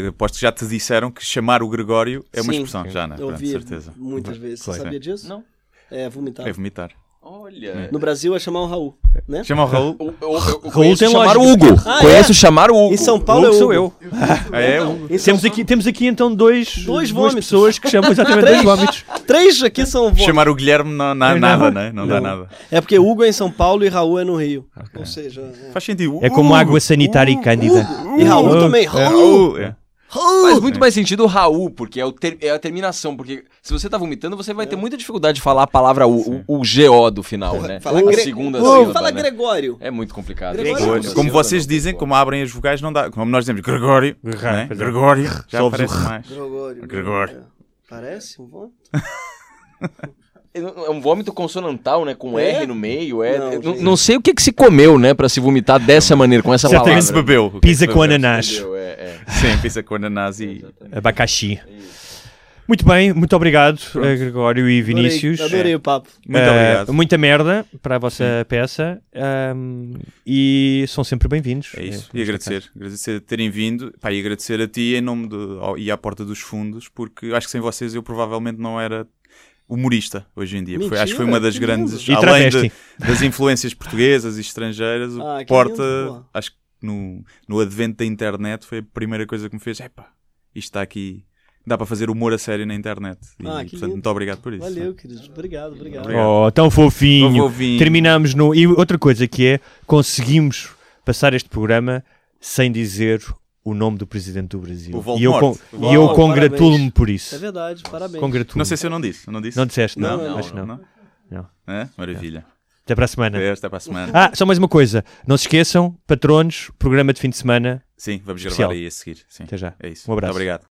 aposto que já te disseram que chamar o Gregório é uma Sim, expressão, já, né? Eu ouvi certeza. muitas vezes. Você sabia disso? Não. É vomitar. É vomitar. Olha. No Brasil é chamar o Raul, né? Chamar o Raul. O, o, o, Raul tem chamar o Hugo. Ah, Conheço é? chamar o Hugo. Em São Paulo Hugo é sou eu. é, Hugo. temos, aqui, temos aqui então dois, dois duas pessoas que chamam exatamente dois vômitos. Três aqui são vômitos. Chamar o Guilherme não, não, nada, né? Não, não, dá nada. É porque Hugo é em São Paulo e Raul é no Rio. Okay. Ou seja... É. Faz sentido. É como água sanitária e cândida. E Raul também. Raul. É. Faz muito mais sentido o Raul, porque é, o ter, é a terminação. Porque se você tá vomitando, você vai ter muita dificuldade de falar a palavra U, o, o GO do final, né? Fala a segunda sílaba, Fala né? Gregório. É muito complicado. Gregório. Como vocês dizem, como abrem as vogais, não dá. Como nós dizemos Gregório, né? Gregório, já parece mais. Gregório. Gregório. Parece um vômito? É um vômito consonantal, né? Com é? R no meio. É, não, não, sei o que, que se comeu, né? Pra se vomitar dessa maneira, com essa palavra. se bebeu. Pisa com ananás. É, é. Sim, pisa com ananás e... Abacaxi. Muito bem, muito obrigado, Pronto. Gregório e Vinícius. Adorei, adorei o papo. Muito uh, obrigado. Muita merda para a vossa Sim. peça um, e são sempre bem-vindos. É isso, é, e agradecer, caso. agradecer a terem vindo pá, e agradecer a ti em nome de, e à porta dos fundos, porque acho que sem vocês eu provavelmente não era humorista hoje em dia. Foi, acho que foi uma das grandes, além de, das influências portuguesas e estrangeiras, o ah, Porta, lindo, acho que no, no advento da internet foi a primeira coisa que me fez, epá, isto está aqui dá para fazer humor a sério na internet. E, ah, portanto, lindo. muito obrigado por isso. Valeu, queridos. Obrigado, obrigado. Oh, tão fofinho. tão fofinho. Terminamos no. E outra coisa que é, conseguimos passar este programa sem dizer o nome do presidente do Brasil. e eu, con e eu congratulo-me por isso. É verdade, parabéns. Não sei se eu não disse. Não, disse? não disseste? Não, não, não acho não. não. não. É? Maravilha. Até para a semana. Até para a semana. Ah, só mais uma coisa. Não se esqueçam, patronos, programa de fim de semana. Sim, vamos gravar aí a seguir. Sim. Até já. É isso. Um abraço. Muito obrigado.